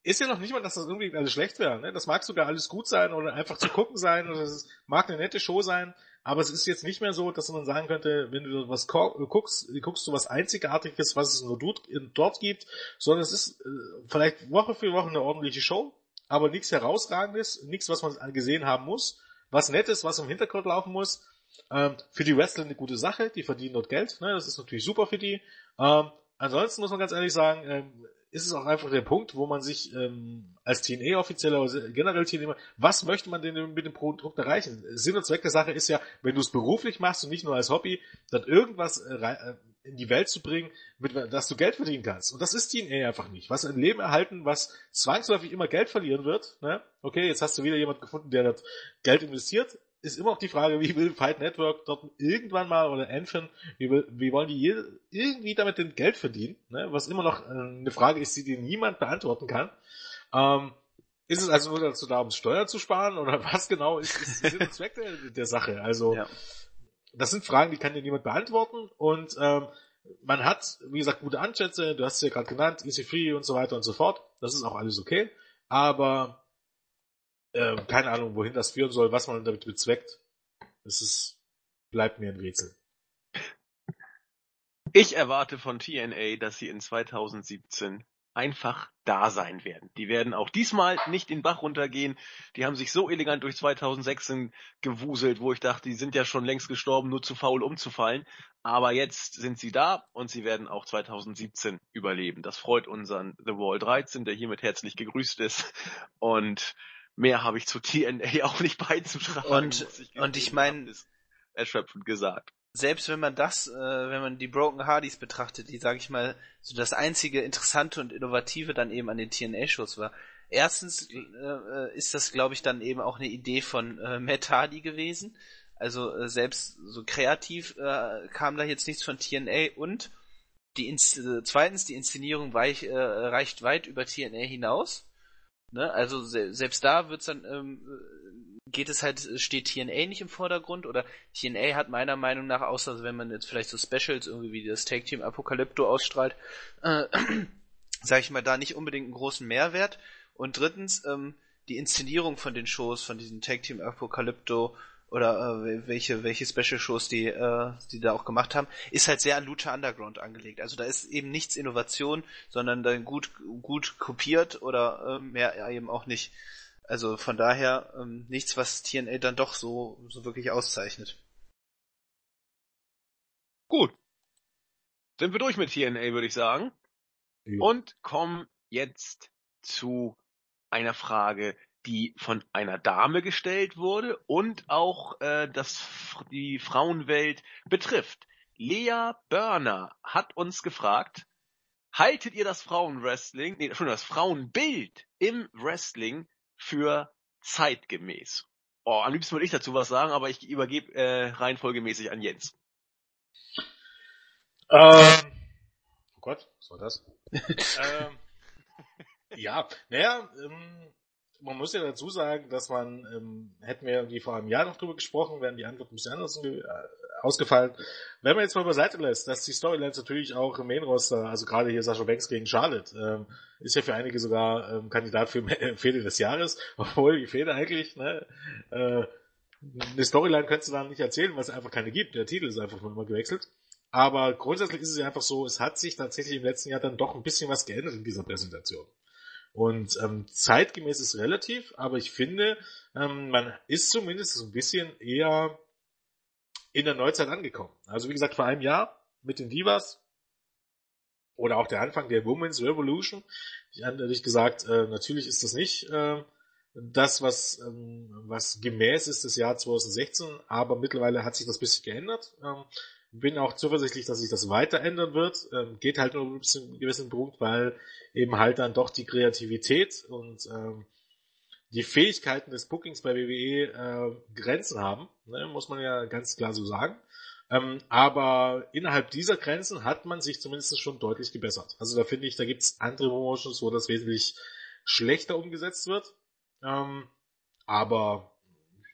Speaker 2: ist ja noch nicht mal, dass das irgendwie alles schlecht wäre. Ne? Das mag sogar alles gut sein oder einfach zu gucken sein oder es mag eine nette Show sein. Aber es ist jetzt nicht mehr so, dass man sagen könnte, wenn du was guckst, guckst du was Einzigartiges, was es nur dort gibt, sondern es ist äh, vielleicht Woche für Woche eine ordentliche Show, aber nichts herausragendes, nichts, was man gesehen haben muss, was nettes, was im Hintergrund laufen muss. Ähm, für die Wrestler eine gute Sache, die verdienen dort Geld, ne? das ist natürlich super für die. Ähm, ansonsten muss man ganz ehrlich sagen, ähm, ist es auch einfach der Punkt, wo man sich ähm, als TNA-Offizieller oder generell TNA, was möchte man denn mit dem Produkt erreichen? Sinn und Zweck der Sache ist ja, wenn du es beruflich machst und nicht nur als Hobby, dann irgendwas äh, äh, in die Welt zu bringen, mit dass du Geld verdienen kannst. Und das ist TNA einfach nicht. Was ein Leben erhalten, was zwangsläufig immer Geld verlieren wird. Ne? Okay, jetzt hast du wieder jemand gefunden, der das Geld investiert ist immer auch die Frage, wie will Fight Network dort irgendwann mal oder Anthem, wie, wie wollen die irgendwie damit denn Geld verdienen? Ne? Was immer noch äh, eine Frage ist, die dir niemand beantworten kann. Ähm, ist es also nur dazu da, um Steuer zu sparen oder was genau ist, ist Sinn und Zweck der, der Sache? Also ja. das sind Fragen, die kann dir niemand beantworten und ähm, man hat, wie gesagt, gute Anschätze, du hast es ja gerade genannt, Easy Free und so weiter und so fort. Das ist auch alles okay. Aber äh, keine Ahnung, wohin das führen soll, was man damit bezweckt. Es ist, bleibt mir ein Rätsel.
Speaker 1: Ich erwarte von TNA, dass sie in 2017 einfach da sein werden. Die werden auch diesmal nicht den Bach runtergehen. Die haben sich so elegant durch 2016 gewuselt, wo ich dachte, die sind ja schon längst gestorben, nur zu faul umzufallen. Aber jetzt sind sie da und sie werden auch 2017 überleben. Das freut unseren The Wall 13, der hiermit herzlich gegrüßt ist. Und mehr habe ich zu TNA auch nicht beizutragen.
Speaker 3: Und ich, und ich meine,
Speaker 1: erschöpfend gesagt.
Speaker 3: Selbst wenn man das, äh, wenn man die Broken Hardys betrachtet, die, sage ich mal, so das einzige Interessante und Innovative dann eben an den TNA-Shows war, erstens äh, ist das, glaube ich, dann eben auch eine Idee von äh, Matt Hardy gewesen. Also äh, selbst so kreativ äh, kam da jetzt nichts von TNA und die Inst äh, zweitens die Inszenierung weich, äh, reicht weit über TNA hinaus. Ne? Also se selbst da wird's dann ähm, geht es halt steht TNA nicht im Vordergrund oder TNA hat meiner Meinung nach außer wenn man jetzt vielleicht so Specials irgendwie wie das Tag Team Apocalypto ausstrahlt, äh, sage ich mal da nicht unbedingt einen großen Mehrwert. Und drittens ähm, die Inszenierung von den Shows von diesem Tag Team Apocalypto oder äh, welche welche Special Shows die äh, die da auch gemacht haben, ist halt sehr an Lucha Underground angelegt. Also da ist eben nichts Innovation, sondern dann gut gut kopiert oder äh, mehr eben auch nicht. Also von daher ähm, nichts, was TNA dann doch so so wirklich auszeichnet.
Speaker 1: Gut. Sind wir durch mit TNA, würde ich sagen. Ja. Und kommen jetzt zu einer Frage, die von einer Dame gestellt wurde und auch äh, das die Frauenwelt betrifft. Lea Börner hat uns gefragt, haltet ihr das Frauenwrestling, nee, schon das Frauenbild im Wrestling für zeitgemäß? Oh, am liebsten würde ich dazu was sagen, aber ich übergebe äh, reihenfolgemäßig an Jens.
Speaker 2: Ähm, oh Gott, was war das? ähm, ja, naja, ähm, man muss ja dazu sagen, dass man, ähm, hätten wir irgendwie vor einem Jahr noch drüber gesprochen, wären die Antworten ein bisschen anders äh, ausgefallen. Wenn man jetzt mal beiseite lässt, dass die Storylines natürlich auch im Main-Roster, also gerade hier Sascha Banks gegen Charlotte, ähm, ist ja für einige sogar ähm, Kandidat für Fehde des Jahres, obwohl die Fehde eigentlich, ne, äh, eine Storyline könntest du dann nicht erzählen, weil es einfach keine gibt. Der Titel ist einfach nur immer gewechselt. Aber grundsätzlich ist es ja einfach so, es hat sich tatsächlich im letzten Jahr dann doch ein bisschen was geändert in dieser Präsentation. Und ähm, zeitgemäß ist relativ, aber ich finde, ähm, man ist zumindest so ein bisschen eher in der Neuzeit angekommen. Also wie gesagt, vor einem Jahr mit den Divas oder auch der Anfang der Women's Revolution. Ich hatte gesagt, äh, natürlich ist das nicht äh, das, was, ähm, was gemäß ist das Jahr 2016, aber mittlerweile hat sich das bisschen geändert. Ähm, bin auch zuversichtlich, dass sich das weiter ändern wird. Ähm, geht halt nur bis zu einem gewissen Punkt, weil eben halt dann doch die Kreativität und ähm, die Fähigkeiten des Bookings bei WWE äh, Grenzen haben, ne, muss man ja ganz klar so sagen. Ähm, aber innerhalb dieser Grenzen hat man sich zumindest schon deutlich gebessert. Also da finde ich, da gibt's andere Promotions, wo das wesentlich schlechter umgesetzt wird. Ähm, aber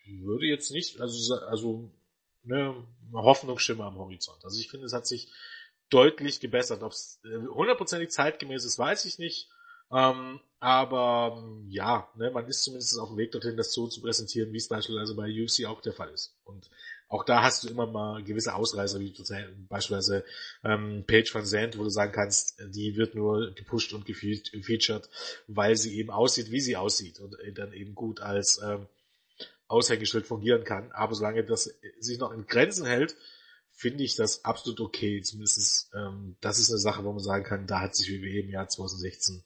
Speaker 2: würde jetzt nicht, also, also ne, Hoffnungsschimmer am Horizont. Also ich finde, es hat sich deutlich gebessert. Ob es äh, hundertprozentig zeitgemäß ist, weiß ich nicht. Ähm, aber ja, ne, man ist zumindest auf dem Weg dorthin, das so zu präsentieren, wie es beispielsweise bei UFC auch der Fall ist. Und auch da hast du immer mal gewisse Ausreißer, wie beispielsweise ähm, Page van Zandt, wo du sagen kannst, die wird nur gepusht und gefeatured, weil sie eben aussieht, wie sie aussieht und dann eben gut als ähm, Aushängeschild fungieren kann. Aber solange das sich noch in Grenzen hält, finde ich das absolut okay. Zumindest ähm, das ist eine Sache, wo man sagen kann, da hat sich WWE im Jahr 2016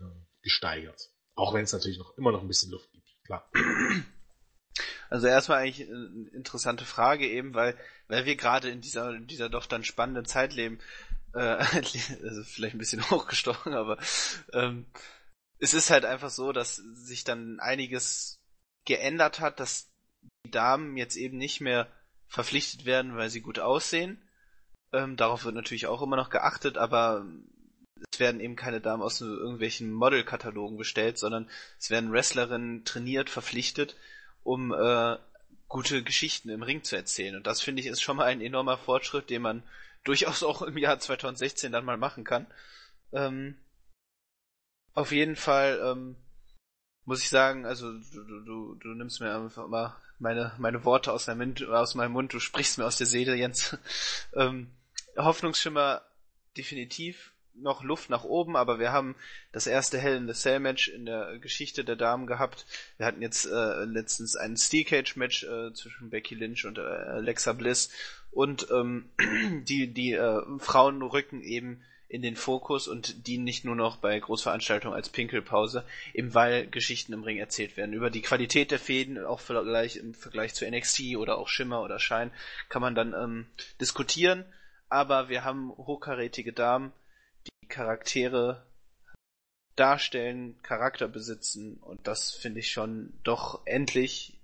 Speaker 2: äh, gesteigert. Auch wenn es natürlich noch immer noch ein bisschen Luft gibt, klar.
Speaker 3: Also erstmal eigentlich eine interessante Frage eben, weil weil wir gerade in dieser in dieser doch dann spannenden Zeit leben, äh, also vielleicht ein bisschen hochgestochen, aber ähm, es ist halt einfach so, dass sich dann einiges geändert hat, dass die Damen jetzt eben nicht mehr verpflichtet werden, weil sie gut aussehen. Ähm, darauf wird natürlich auch immer noch geachtet, aber es werden eben keine Damen aus irgendwelchen Modelkatalogen bestellt, sondern es werden Wrestlerinnen trainiert, verpflichtet, um äh, gute Geschichten im Ring zu erzählen. Und das finde ich ist schon mal ein enormer Fortschritt, den man durchaus auch im Jahr 2016 dann mal machen kann. Ähm, auf jeden Fall ähm, muss ich sagen, also du, du, du nimmst mir einfach mal meine, meine Worte aus, Mund, aus meinem Mund, du sprichst mir aus der Seele, Jens. ähm, Hoffnungsschimmer definitiv noch Luft nach oben, aber wir haben das erste Hell in the Cell Match in der Geschichte der Damen gehabt. Wir hatten jetzt äh, letztens ein Steel Cage Match äh, zwischen Becky Lynch und äh, Alexa Bliss und ähm, die die äh, Frauen rücken eben in den Fokus und dienen nicht nur noch bei Großveranstaltungen als Pinkelpause, eben weil Geschichten im Ring erzählt werden. Über die Qualität der Fäden, auch vielleicht im Vergleich zu NXT oder auch Schimmer oder Schein, kann man dann ähm, diskutieren, aber wir haben hochkarätige Damen, die Charaktere darstellen, Charakter besitzen. Und das finde ich schon doch endlich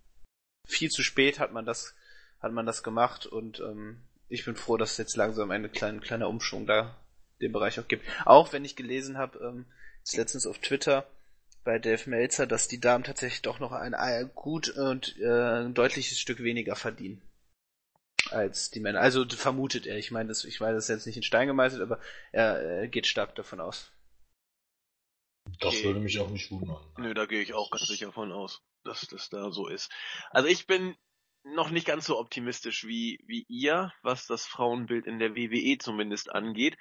Speaker 3: viel zu spät hat man das hat man das gemacht. Und ähm, ich bin froh, dass jetzt langsam ein kleine, kleiner Umschwung da den Bereich auch gibt. Auch wenn ich gelesen habe, ähm, jetzt letztens auf Twitter bei Dave Melzer, dass die Damen tatsächlich doch noch ein, ein gut und äh, ein deutliches Stück weniger verdienen als die Männer. Also vermutet er. Ich meine, das, ich weiß das jetzt nicht in Stein gemeißelt, aber er, er geht stark davon aus.
Speaker 2: Das okay. würde mich auch nicht wundern.
Speaker 1: Nö, da gehe ich auch ganz sicher von aus, dass das da so ist. Also ich bin noch nicht ganz so optimistisch wie, wie ihr, was das Frauenbild in der WWE zumindest angeht.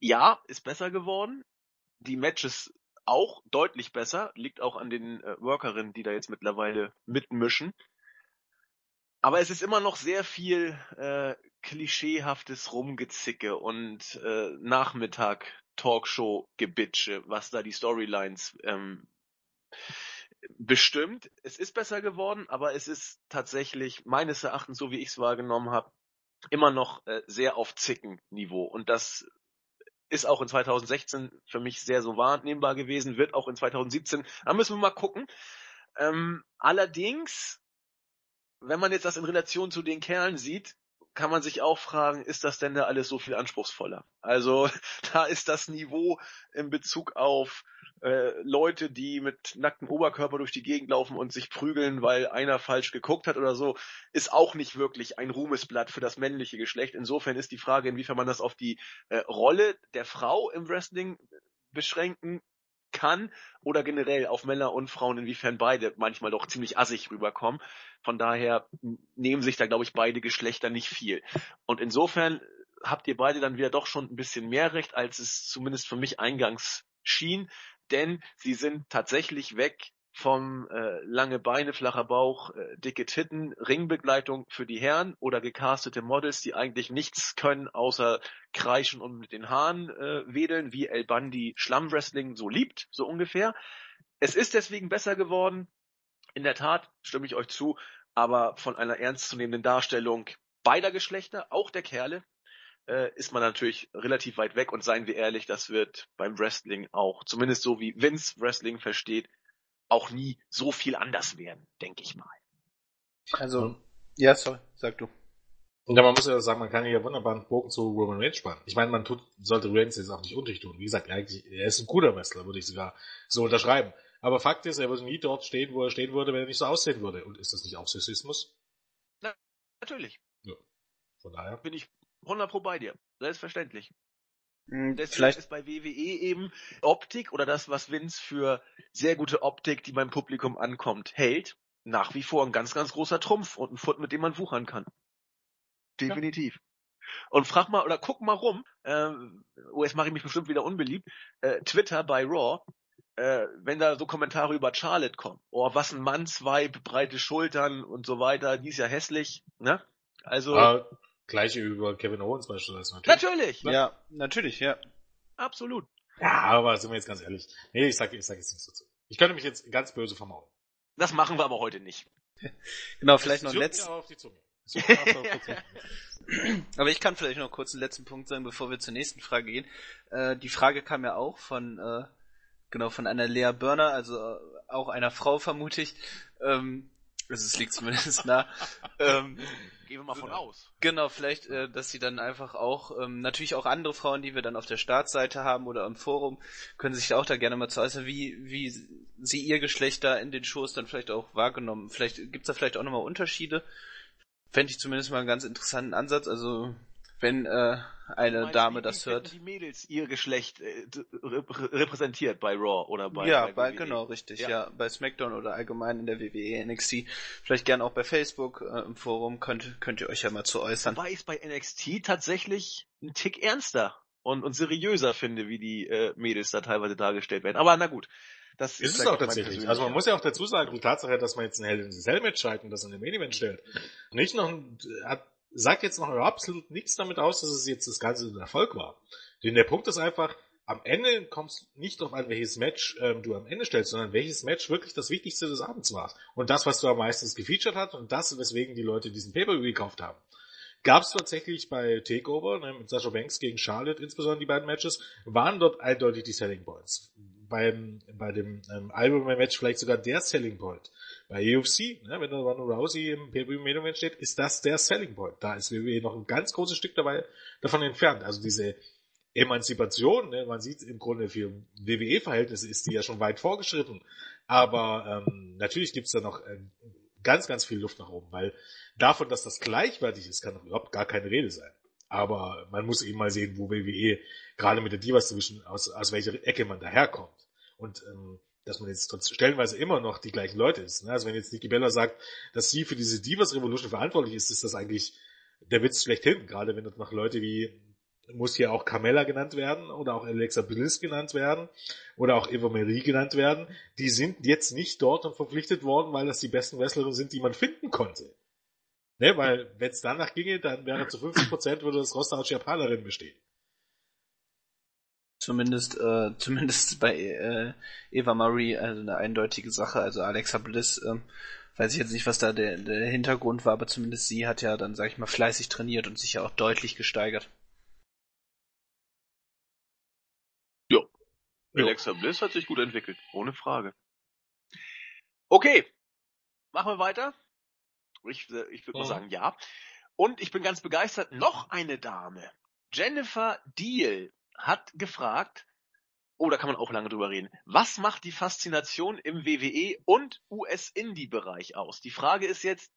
Speaker 1: Ja, ist besser geworden. Die Matches auch deutlich besser. Liegt auch an den äh, Workerinnen, die da jetzt mittlerweile mitmischen. Aber es ist immer noch sehr viel äh, klischeehaftes Rumgezicke und äh, Nachmittag Talkshow-Gebitsche, was da die Storylines ähm, bestimmt. Es ist besser geworden, aber es ist tatsächlich meines Erachtens, so wie ich es wahrgenommen habe, immer noch äh, sehr auf Zicken-Niveau. Und das ist auch in 2016 für mich sehr so wahrnehmbar gewesen, wird auch in 2017. Da müssen wir mal gucken. Ähm, allerdings, wenn man jetzt das in Relation zu den Kerlen sieht, kann man sich auch fragen, ist das denn da alles so viel anspruchsvoller? Also da ist das Niveau in Bezug auf äh, Leute, die mit nacktem Oberkörper durch die Gegend laufen und sich prügeln, weil einer falsch geguckt hat oder so, ist auch nicht wirklich ein Ruhmesblatt für das männliche Geschlecht. Insofern ist die Frage, inwiefern man das auf die äh, Rolle der Frau im Wrestling beschränken kann oder generell auf Männer und Frauen, inwiefern beide manchmal doch ziemlich assig rüberkommen. Von daher nehmen sich da, glaube ich, beide Geschlechter nicht viel. Und insofern habt ihr beide dann wieder doch schon ein bisschen mehr Recht, als es zumindest für mich eingangs schien, denn sie sind tatsächlich weg vom äh, lange Beine, flacher Bauch, äh, dicke Titten, Ringbegleitung für die Herren oder gecastete Models, die eigentlich nichts können, außer kreischen und mit den Haaren äh, wedeln, wie El Bandi Schlammwrestling so liebt, so ungefähr. Es ist deswegen besser geworden. In der Tat stimme ich euch zu, aber von einer ernstzunehmenden Darstellung beider Geschlechter, auch der Kerle, äh, ist man natürlich relativ weit weg und seien wir ehrlich, das wird beim Wrestling auch, zumindest so wie Vince Wrestling versteht, auch nie so viel anders werden, denke ich mal.
Speaker 3: Also, ja, sorry, sag du.
Speaker 2: Und ja, man muss ja sagen, man kann hier wunderbar einen Bogen zu Roman Reigns spannen. Ich meine, man tut, sollte Reigns jetzt auch nicht undicht tun. Wie gesagt, eigentlich, er ist ein guter Wrestler, würde ich sogar so unterschreiben. Aber Fakt ist, er würde nie dort stehen, wo er stehen würde, wenn er nicht so aussehen würde. Und ist das nicht auch Sexismus?
Speaker 1: Na, natürlich.
Speaker 2: Ja. Von daher.
Speaker 1: Bin ich 100 pro bei dir. Selbstverständlich.
Speaker 3: Hm, Deswegen Vielleicht
Speaker 1: ist bei WWE eben Optik oder das, was Vince für sehr gute Optik, die beim Publikum ankommt, hält, nach wie vor ein ganz, ganz großer Trumpf und ein Foot, mit dem man wuchern kann. Definitiv. Ja. Und frag mal oder guck mal rum, äh, oh, jetzt mache ich mich bestimmt wieder unbeliebt, äh, Twitter bei Raw, äh, wenn da so Kommentare über Charlotte kommen, oh, was ein Mannsweib, breite Schultern und so weiter, die ist ja hässlich, ne? Also.
Speaker 2: Ah, Gleiche über Kevin Owens beispielsweise
Speaker 1: natürlich. Natürlich!
Speaker 3: Ja, natürlich, ja.
Speaker 1: Absolut.
Speaker 2: Ja, aber sind wir jetzt ganz ehrlich. Nee, ich sag, ich sag jetzt nichts dazu. Ich könnte mich jetzt ganz böse vermaulen.
Speaker 1: Das machen wir aber heute nicht.
Speaker 3: genau, vielleicht noch ein letztes. aber ich kann vielleicht noch kurz einen letzten Punkt sagen, bevor wir zur nächsten Frage gehen. Äh, die Frage kam ja auch von, äh, genau, von einer Lea Burner, also äh, auch einer Frau vermute ich. Ähm, also es liegt zumindest nah. ähm,
Speaker 1: Gehen wir mal von aus.
Speaker 3: Genau, vielleicht, äh, dass sie dann einfach auch, ähm, natürlich auch andere Frauen, die wir dann auf der Startseite haben oder im Forum, können sich auch da gerne mal zu äußern, wie, wie sie ihr Geschlecht da in den Shows dann vielleicht auch wahrgenommen. Vielleicht gibt's da vielleicht auch nochmal Unterschiede. Fände ich zumindest mal einen ganz interessanten Ansatz. Also wenn äh, eine meinst, Dame das hört.
Speaker 1: die Mädels ihr Geschlecht äh, repräsentiert bei Raw oder bei
Speaker 3: Ja, bei, bei genau, richtig, ja. ja. Bei SmackDown oder allgemein in der WWE NXT. Vielleicht gern auch bei Facebook äh, im Forum könnt, könnt ihr euch ja mal zu äußern.
Speaker 1: Wobei ich bei NXT tatsächlich ein Tick ernster und, und seriöser finde, wie die äh, Mädels da teilweise dargestellt werden. Aber na gut.
Speaker 2: Das ist, ist es auch tatsächlich. Also man muss ja auch dazu sagen, die Tatsache, dass man jetzt ein Hell in Cell Match schaltet und das in den Main Event stellt, nicht noch hat sagt jetzt noch absolut nichts damit aus, dass es jetzt das Ganze ein Erfolg war. Denn der Punkt ist einfach, am Ende kommst nicht darauf an, welches Match ähm, du am Ende stellst, sondern welches Match wirklich das Wichtigste des Abends war. Und das, was du am meisten gefeatured hast und das, weswegen die Leute diesen Paper gekauft haben. Gab es tatsächlich bei Takeover, ne, mit Sascha Banks gegen Charlotte, insbesondere die beiden Matches, waren dort eindeutig die Selling Points. beim, bei dem ähm, Ironman-Match vielleicht sogar der Selling Point. Bei UFC, ne, wenn da Ronda Rousey im pay steht, ist das der Selling Point. Da ist WWE noch ein ganz großes Stück dabei, davon entfernt. Also diese Emanzipation, ne, man sieht im Grunde für WWE-Verhältnisse ist die ja schon weit vorgeschritten. Aber ähm, natürlich gibt's da noch äh, ganz, ganz viel Luft nach oben, weil davon, dass das gleichwertig ist, kann doch überhaupt gar keine Rede sein. Aber man muss eben mal sehen, wo WWE gerade mit der Divas Division aus, aus welcher Ecke man daherkommt. Und ähm, dass man jetzt stellenweise immer noch die gleichen Leute ist. Ne? Also wenn jetzt Nikki Bella sagt, dass sie für diese Divas Revolution verantwortlich ist, ist das eigentlich der Witz schlechthin. Gerade wenn dort noch Leute wie muss hier auch Carmella genannt werden oder auch Alexa Bliss genannt werden oder auch Eva Marie genannt werden. Die sind jetzt nicht dort und verpflichtet worden, weil das die besten Wrestlerinnen sind, die man finden konnte. Ne, weil wenn es danach ginge, dann wäre zu 50% würde das Roster aus Japanerinnen bestehen.
Speaker 3: Zumindest, äh, zumindest bei äh, Eva Marie also eine eindeutige Sache. Also Alexa Bliss, äh, weiß ich jetzt nicht, was da der, der Hintergrund war, aber zumindest sie hat ja dann, sag ich mal, fleißig trainiert und sich ja auch deutlich gesteigert.
Speaker 1: Ja. Alexa Bliss hat sich gut entwickelt, ohne Frage. Okay, machen wir weiter. Ich, äh, ich würde mal sagen, ja. Und ich bin ganz begeistert, noch eine Dame. Jennifer Deal hat gefragt, oh, da kann man auch lange drüber reden. Was macht die Faszination im WWE und US-Indie-Bereich aus? Die Frage ist jetzt,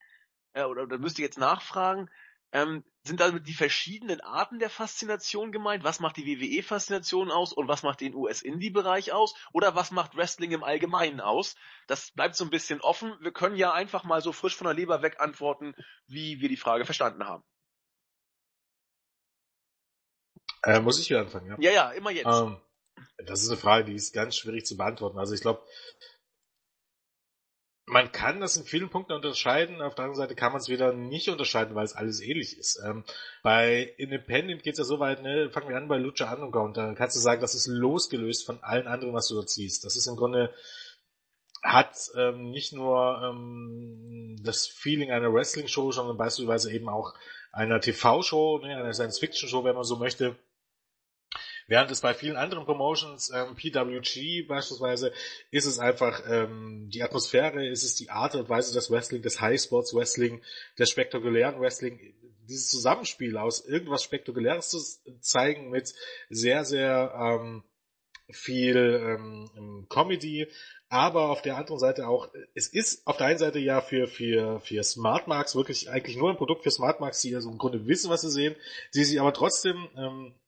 Speaker 1: äh, oder da müsst ihr jetzt nachfragen, ähm, sind damit die verschiedenen Arten der Faszination gemeint? Was macht die WWE-Faszination aus und was macht den US-Indie-Bereich aus? Oder was macht Wrestling im Allgemeinen aus? Das bleibt so ein bisschen offen. Wir können ja einfach mal so frisch von der Leber weg antworten, wie wir die Frage verstanden haben.
Speaker 2: Äh, muss ich wieder anfangen, ja?
Speaker 1: Ja, ja, immer jetzt. Ähm,
Speaker 2: das ist eine Frage, die ist ganz schwierig zu beantworten. Also ich glaube, man kann das in vielen Punkten unterscheiden, auf der anderen Seite kann man es wieder nicht unterscheiden, weil es alles ähnlich ist. Ähm, bei Independent geht es ja so weit, ne, fangen wir an bei Lucha Underground, da kannst du sagen, das ist losgelöst von allen anderen, was du dort siehst. Das ist im Grunde, hat ähm, nicht nur ähm, das Feeling einer Wrestling-Show, sondern beispielsweise eben auch einer TV-Show, ne, einer Science-Fiction-Show, wenn man so möchte. Während es bei vielen anderen Promotions, ähm, PWG beispielsweise, ist es einfach ähm, die Atmosphäre, ist es die Art und Weise des Wrestling, des High Sports Wrestling, des spektakulären Wrestling, dieses Zusammenspiel aus irgendwas Spektakuläres zu zeigen mit sehr, sehr ähm, viel ähm, Comedy, aber auf der anderen Seite auch, es ist auf der einen Seite ja für, für, für Smart Marks wirklich eigentlich nur ein Produkt für Smart Marks, die also im Grunde wissen, was sie sehen, die sich aber trotzdem ähm, äh,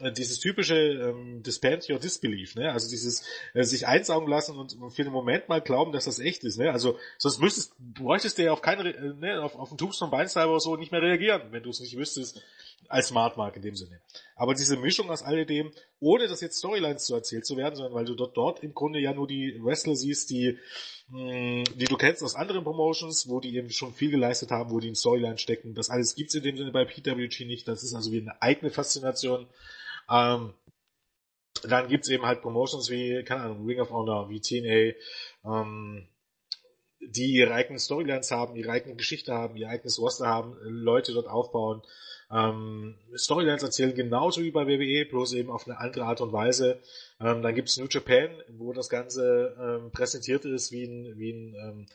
Speaker 2: dieses typische ähm, Disband your disbelief, ne? Also dieses äh, sich einsaugen lassen und für den Moment mal glauben, dass das echt ist, ne? Also sonst müsstest, bräuchtest du ja auf keine, äh, ne, auf, auf den Tubes von Beinsteiber oder so nicht mehr reagieren, wenn du es nicht wüsstest, als Smart Mark in dem Sinne. Aber diese Mischung aus alledem, ohne das jetzt Storylines zu erzählt zu werden, sondern weil du dort, dort im Grunde ja nur die Wrestler siehst, die, mh, mm, die du kennst aus anderen Promotions, wo die eben schon viel geleistet haben, wo die in Storyline stecken. Das alles gibt's in dem Sinne bei PWG nicht. Das ist also wie eine eigene Faszination. Ähm, dann gibt's eben halt Promotions wie, keine Ahnung, Ring of Honor, wie TNA, ähm, die ihre eigenen Storylines haben, ihre eigene Geschichte haben, ihr eigenes Roster haben, Leute dort aufbauen, ähm, Storylines erzählen genauso wie bei WWE, bloß eben auf eine andere Art und Weise. Ähm, dann gibt's New Japan, wo das Ganze ähm, präsentiert ist wie ein, wie ein ähm,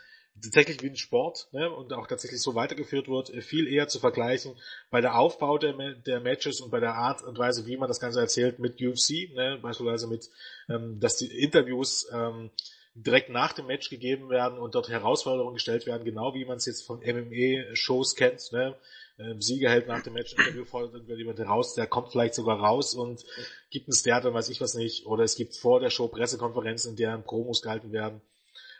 Speaker 2: tatsächlich wie ein Sport ne, und auch tatsächlich so weitergeführt wird, äh, viel eher zu vergleichen bei der Aufbau der, der Matches und bei der Art und Weise, wie man das Ganze erzählt mit UFC, ne, beispielsweise mit, ähm, dass die Interviews ähm, direkt nach dem Match gegeben werden und dort Herausforderungen gestellt werden, genau wie man es jetzt von MMA-Shows kennt. Ne? Ähm, Sieger hält nach dem Match Interview fordert jemand heraus, der kommt vielleicht sogar raus und gibt Start und weiß ich was nicht. Oder es gibt vor der Show Pressekonferenzen, in deren Promos gehalten werden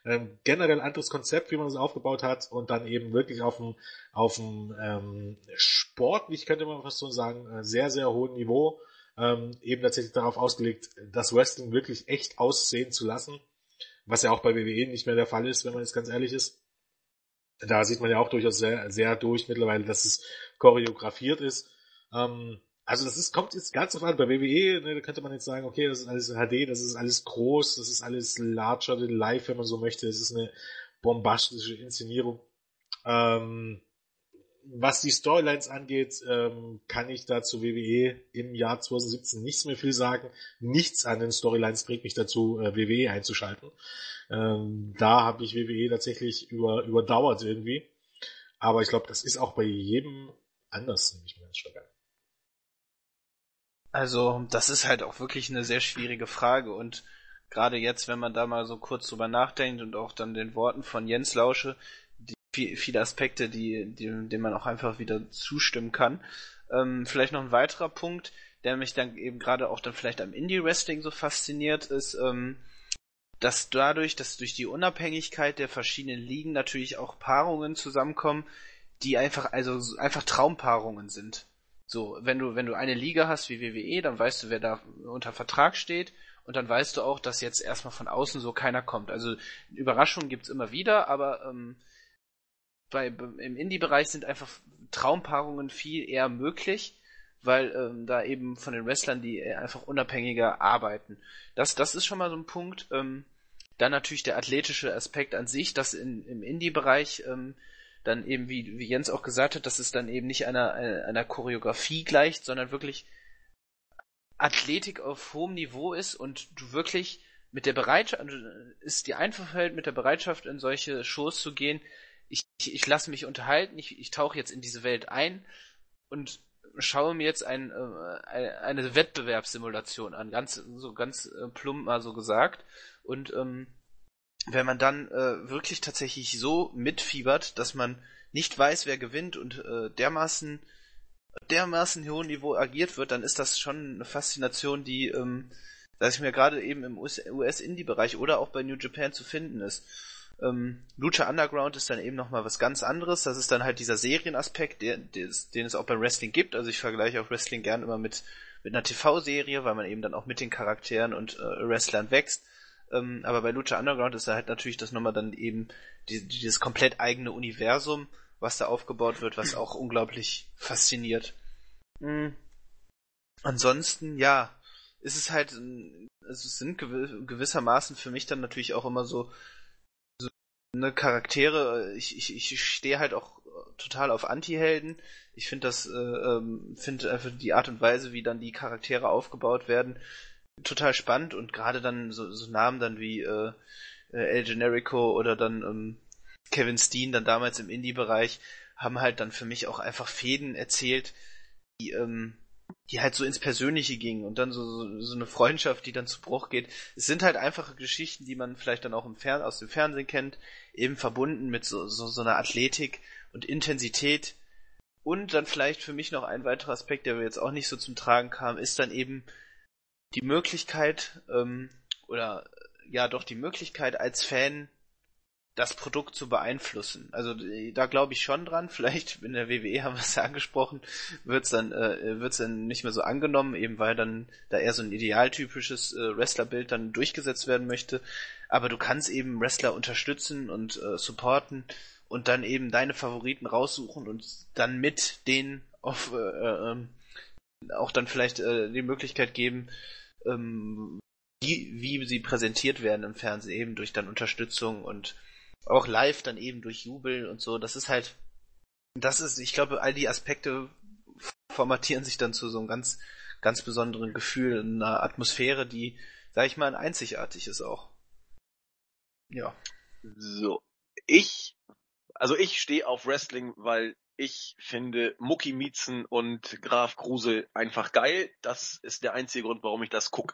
Speaker 2: ähm, generell anderes Konzept, wie man das aufgebaut hat und dann eben wirklich auf dem, auf dem ähm, sportlich, könnte man fast so sagen, äh, sehr, sehr hohen Niveau, ähm, eben tatsächlich darauf ausgelegt, das Wrestling wirklich echt aussehen zu lassen, was ja auch bei WWE nicht mehr der Fall ist, wenn man jetzt ganz ehrlich ist. Da sieht man ja auch durchaus sehr, sehr durch mittlerweile, dass es choreografiert ist. Ähm, also das ist, kommt jetzt ganz drauf an. Bei WWE, ne, da könnte man jetzt sagen, okay, das ist alles HD, das ist alles groß, das ist alles larger than live, wenn man so möchte. Das ist eine bombastische Inszenierung. Ähm, was die Storylines angeht, ähm, kann ich dazu WWE im Jahr 2017 nichts mehr viel sagen. Nichts an den Storylines bringt mich dazu, äh, WWE einzuschalten. Ähm, da habe ich WWE tatsächlich über, überdauert irgendwie. Aber ich glaube, das ist auch bei jedem anders, nehme ich mir ganz stark an.
Speaker 3: Also, das ist halt auch wirklich eine sehr schwierige Frage und gerade jetzt, wenn man da mal so kurz drüber nachdenkt und auch dann den Worten von Jens lausche, die, viele Aspekte, die, die, denen man auch einfach wieder zustimmen kann. Ähm, vielleicht noch ein weiterer Punkt, der mich dann eben gerade auch dann vielleicht am Indie-Wrestling so fasziniert, ist, ähm, dass dadurch, dass durch die Unabhängigkeit der verschiedenen Ligen natürlich auch Paarungen zusammenkommen, die einfach, also einfach Traumpaarungen sind. So, wenn du, wenn du eine Liga hast wie WWE, dann weißt du, wer da unter Vertrag steht und dann weißt du auch, dass jetzt erstmal von außen so keiner kommt. Also Überraschungen gibt's immer wieder, aber ähm, bei, im Indie-Bereich sind einfach Traumpaarungen viel eher möglich, weil ähm, da eben von den Wrestlern die einfach unabhängiger arbeiten. Das, das ist schon mal so ein Punkt. Ähm, dann natürlich der athletische Aspekt an sich, dass in, im Indie-Bereich ähm, dann eben, wie, wie Jens auch gesagt hat, dass es dann eben nicht einer, einer Choreografie gleicht, sondern wirklich Athletik auf hohem Niveau ist und du wirklich mit der Bereitschaft, also ist die Einfachheit mit der Bereitschaft in solche Shows zu gehen, ich, ich, ich lasse mich unterhalten, ich, ich tauche jetzt in diese Welt ein und schaue mir jetzt ein, äh, eine Wettbewerbssimulation an, ganz so ganz äh, plump mal so gesagt. Und ähm, wenn man dann äh, wirklich tatsächlich so mitfiebert, dass man nicht weiß, wer gewinnt und äh, dermaßen dermaßen hohem Niveau agiert wird, dann ist das schon eine Faszination, die, ähm, dass ich mir gerade eben im US-Indie-Bereich oder auch bei New Japan zu finden ist. Ähm, Lucha Underground ist dann eben nochmal was ganz anderes. Das ist dann halt dieser Serienaspekt, der, den es auch beim Wrestling gibt. Also ich vergleiche auch Wrestling gern immer mit, mit einer TV-Serie, weil man eben dann auch mit den Charakteren und äh, Wrestlern wächst. Ähm, aber bei Lucha Underground ist da halt natürlich das nochmal dann eben die, dieses komplett eigene Universum, was da aufgebaut wird, was auch unglaublich fasziniert. Mhm. Ansonsten, ja, ist es halt, es sind gewissermaßen für mich dann natürlich auch immer so, so ne Charaktere, ich, ich, ich stehe halt auch total auf Anti-Helden. Ich finde das, äh, ähm, finde einfach die Art und Weise, wie dann die Charaktere aufgebaut werden, total spannend und gerade dann so, so Namen dann wie äh, äh, El Generico oder dann ähm, Kevin Steen dann damals im Indie-Bereich haben halt dann für mich auch einfach Fäden erzählt, die, ähm, die halt so ins Persönliche gingen und dann so, so, so eine Freundschaft, die dann zu Bruch geht. Es sind halt einfache Geschichten, die man vielleicht dann auch im Fern aus dem Fernsehen kennt, eben verbunden mit so, so, so einer Athletik und Intensität. Und dann vielleicht für mich noch ein weiterer Aspekt, der jetzt auch nicht so zum Tragen kam, ist dann eben die Möglichkeit, ähm, oder ja doch die Möglichkeit als Fan das Produkt zu beeinflussen. Also da glaube ich schon dran. Vielleicht in der WWE haben wir es ja angesprochen, wird's dann äh, wird's dann nicht mehr so angenommen, eben weil dann da eher so ein idealtypisches äh, Wrestlerbild dann durchgesetzt werden möchte. Aber du kannst eben Wrestler unterstützen und äh, supporten und dann eben deine Favoriten raussuchen und dann mit denen auf äh, äh, ähm, auch dann vielleicht äh, die Möglichkeit geben, ähm, wie, wie sie präsentiert werden im Fernsehen, eben durch dann Unterstützung und auch live dann eben durch Jubel und so. Das ist halt, das ist, ich glaube, all die Aspekte formatieren sich dann zu so einem ganz, ganz besonderen Gefühl, einer Atmosphäre, die, sag ich mal, einzigartig ist auch.
Speaker 1: Ja. So. Ich, also ich stehe auf Wrestling, weil ich finde Mucki Mietzen und Graf Kruse einfach geil. Das ist der einzige Grund, warum ich das guck.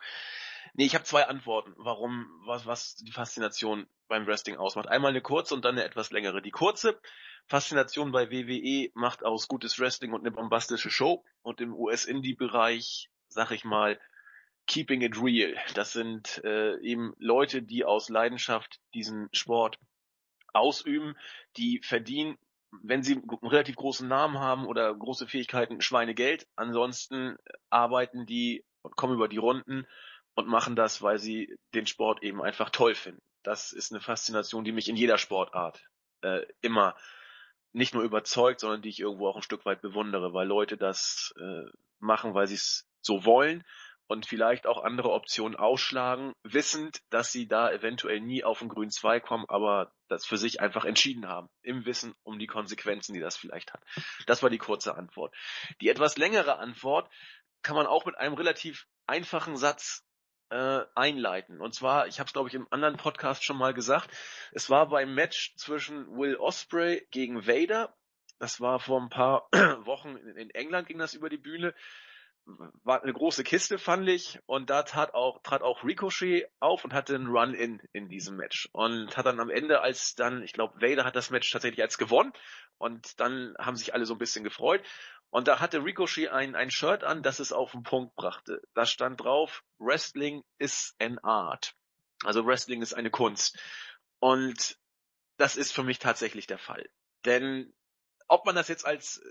Speaker 1: Nee, ich habe zwei Antworten, warum, was, was die Faszination beim Wrestling ausmacht. Einmal eine kurze und dann eine etwas längere. Die kurze Faszination bei WWE macht aus gutes Wrestling und eine bombastische Show und im US-Indie-Bereich, sag ich mal, keeping it real. Das sind äh, eben Leute, die aus Leidenschaft diesen Sport ausüben, die verdienen, wenn sie einen relativ großen Namen haben oder große Fähigkeiten, Schweinegeld. Ansonsten arbeiten die und kommen über die Runden und machen das, weil sie den Sport eben einfach toll finden. Das ist eine Faszination, die mich in jeder Sportart äh, immer nicht nur überzeugt, sondern die ich irgendwo auch ein Stück weit bewundere, weil Leute das äh, machen, weil sie es so wollen und vielleicht auch andere Optionen ausschlagen, wissend, dass sie da eventuell nie auf den grünen Zweig kommen, aber das für sich einfach entschieden haben, im Wissen um die Konsequenzen, die das vielleicht hat. Das war die kurze Antwort. Die etwas längere Antwort kann man auch mit einem relativ einfachen Satz äh, einleiten. Und zwar, ich habe es glaube ich im anderen Podcast schon mal gesagt, es war beim Match zwischen Will Osprey gegen Vader. Das war vor ein paar Wochen in England ging das über die Bühne war eine große Kiste, fand ich. Und da tat auch, trat auch Ricochet auf und hatte einen Run-In in diesem Match. Und hat dann am Ende, als dann, ich glaube, Vader hat das Match tatsächlich als gewonnen. Und dann haben sich alle so ein bisschen gefreut. Und da hatte Ricochet ein, ein Shirt an, das es auf den Punkt brachte. Da stand drauf, Wrestling is an art. Also Wrestling ist eine Kunst. Und das ist für mich tatsächlich der Fall. Denn ob man das jetzt als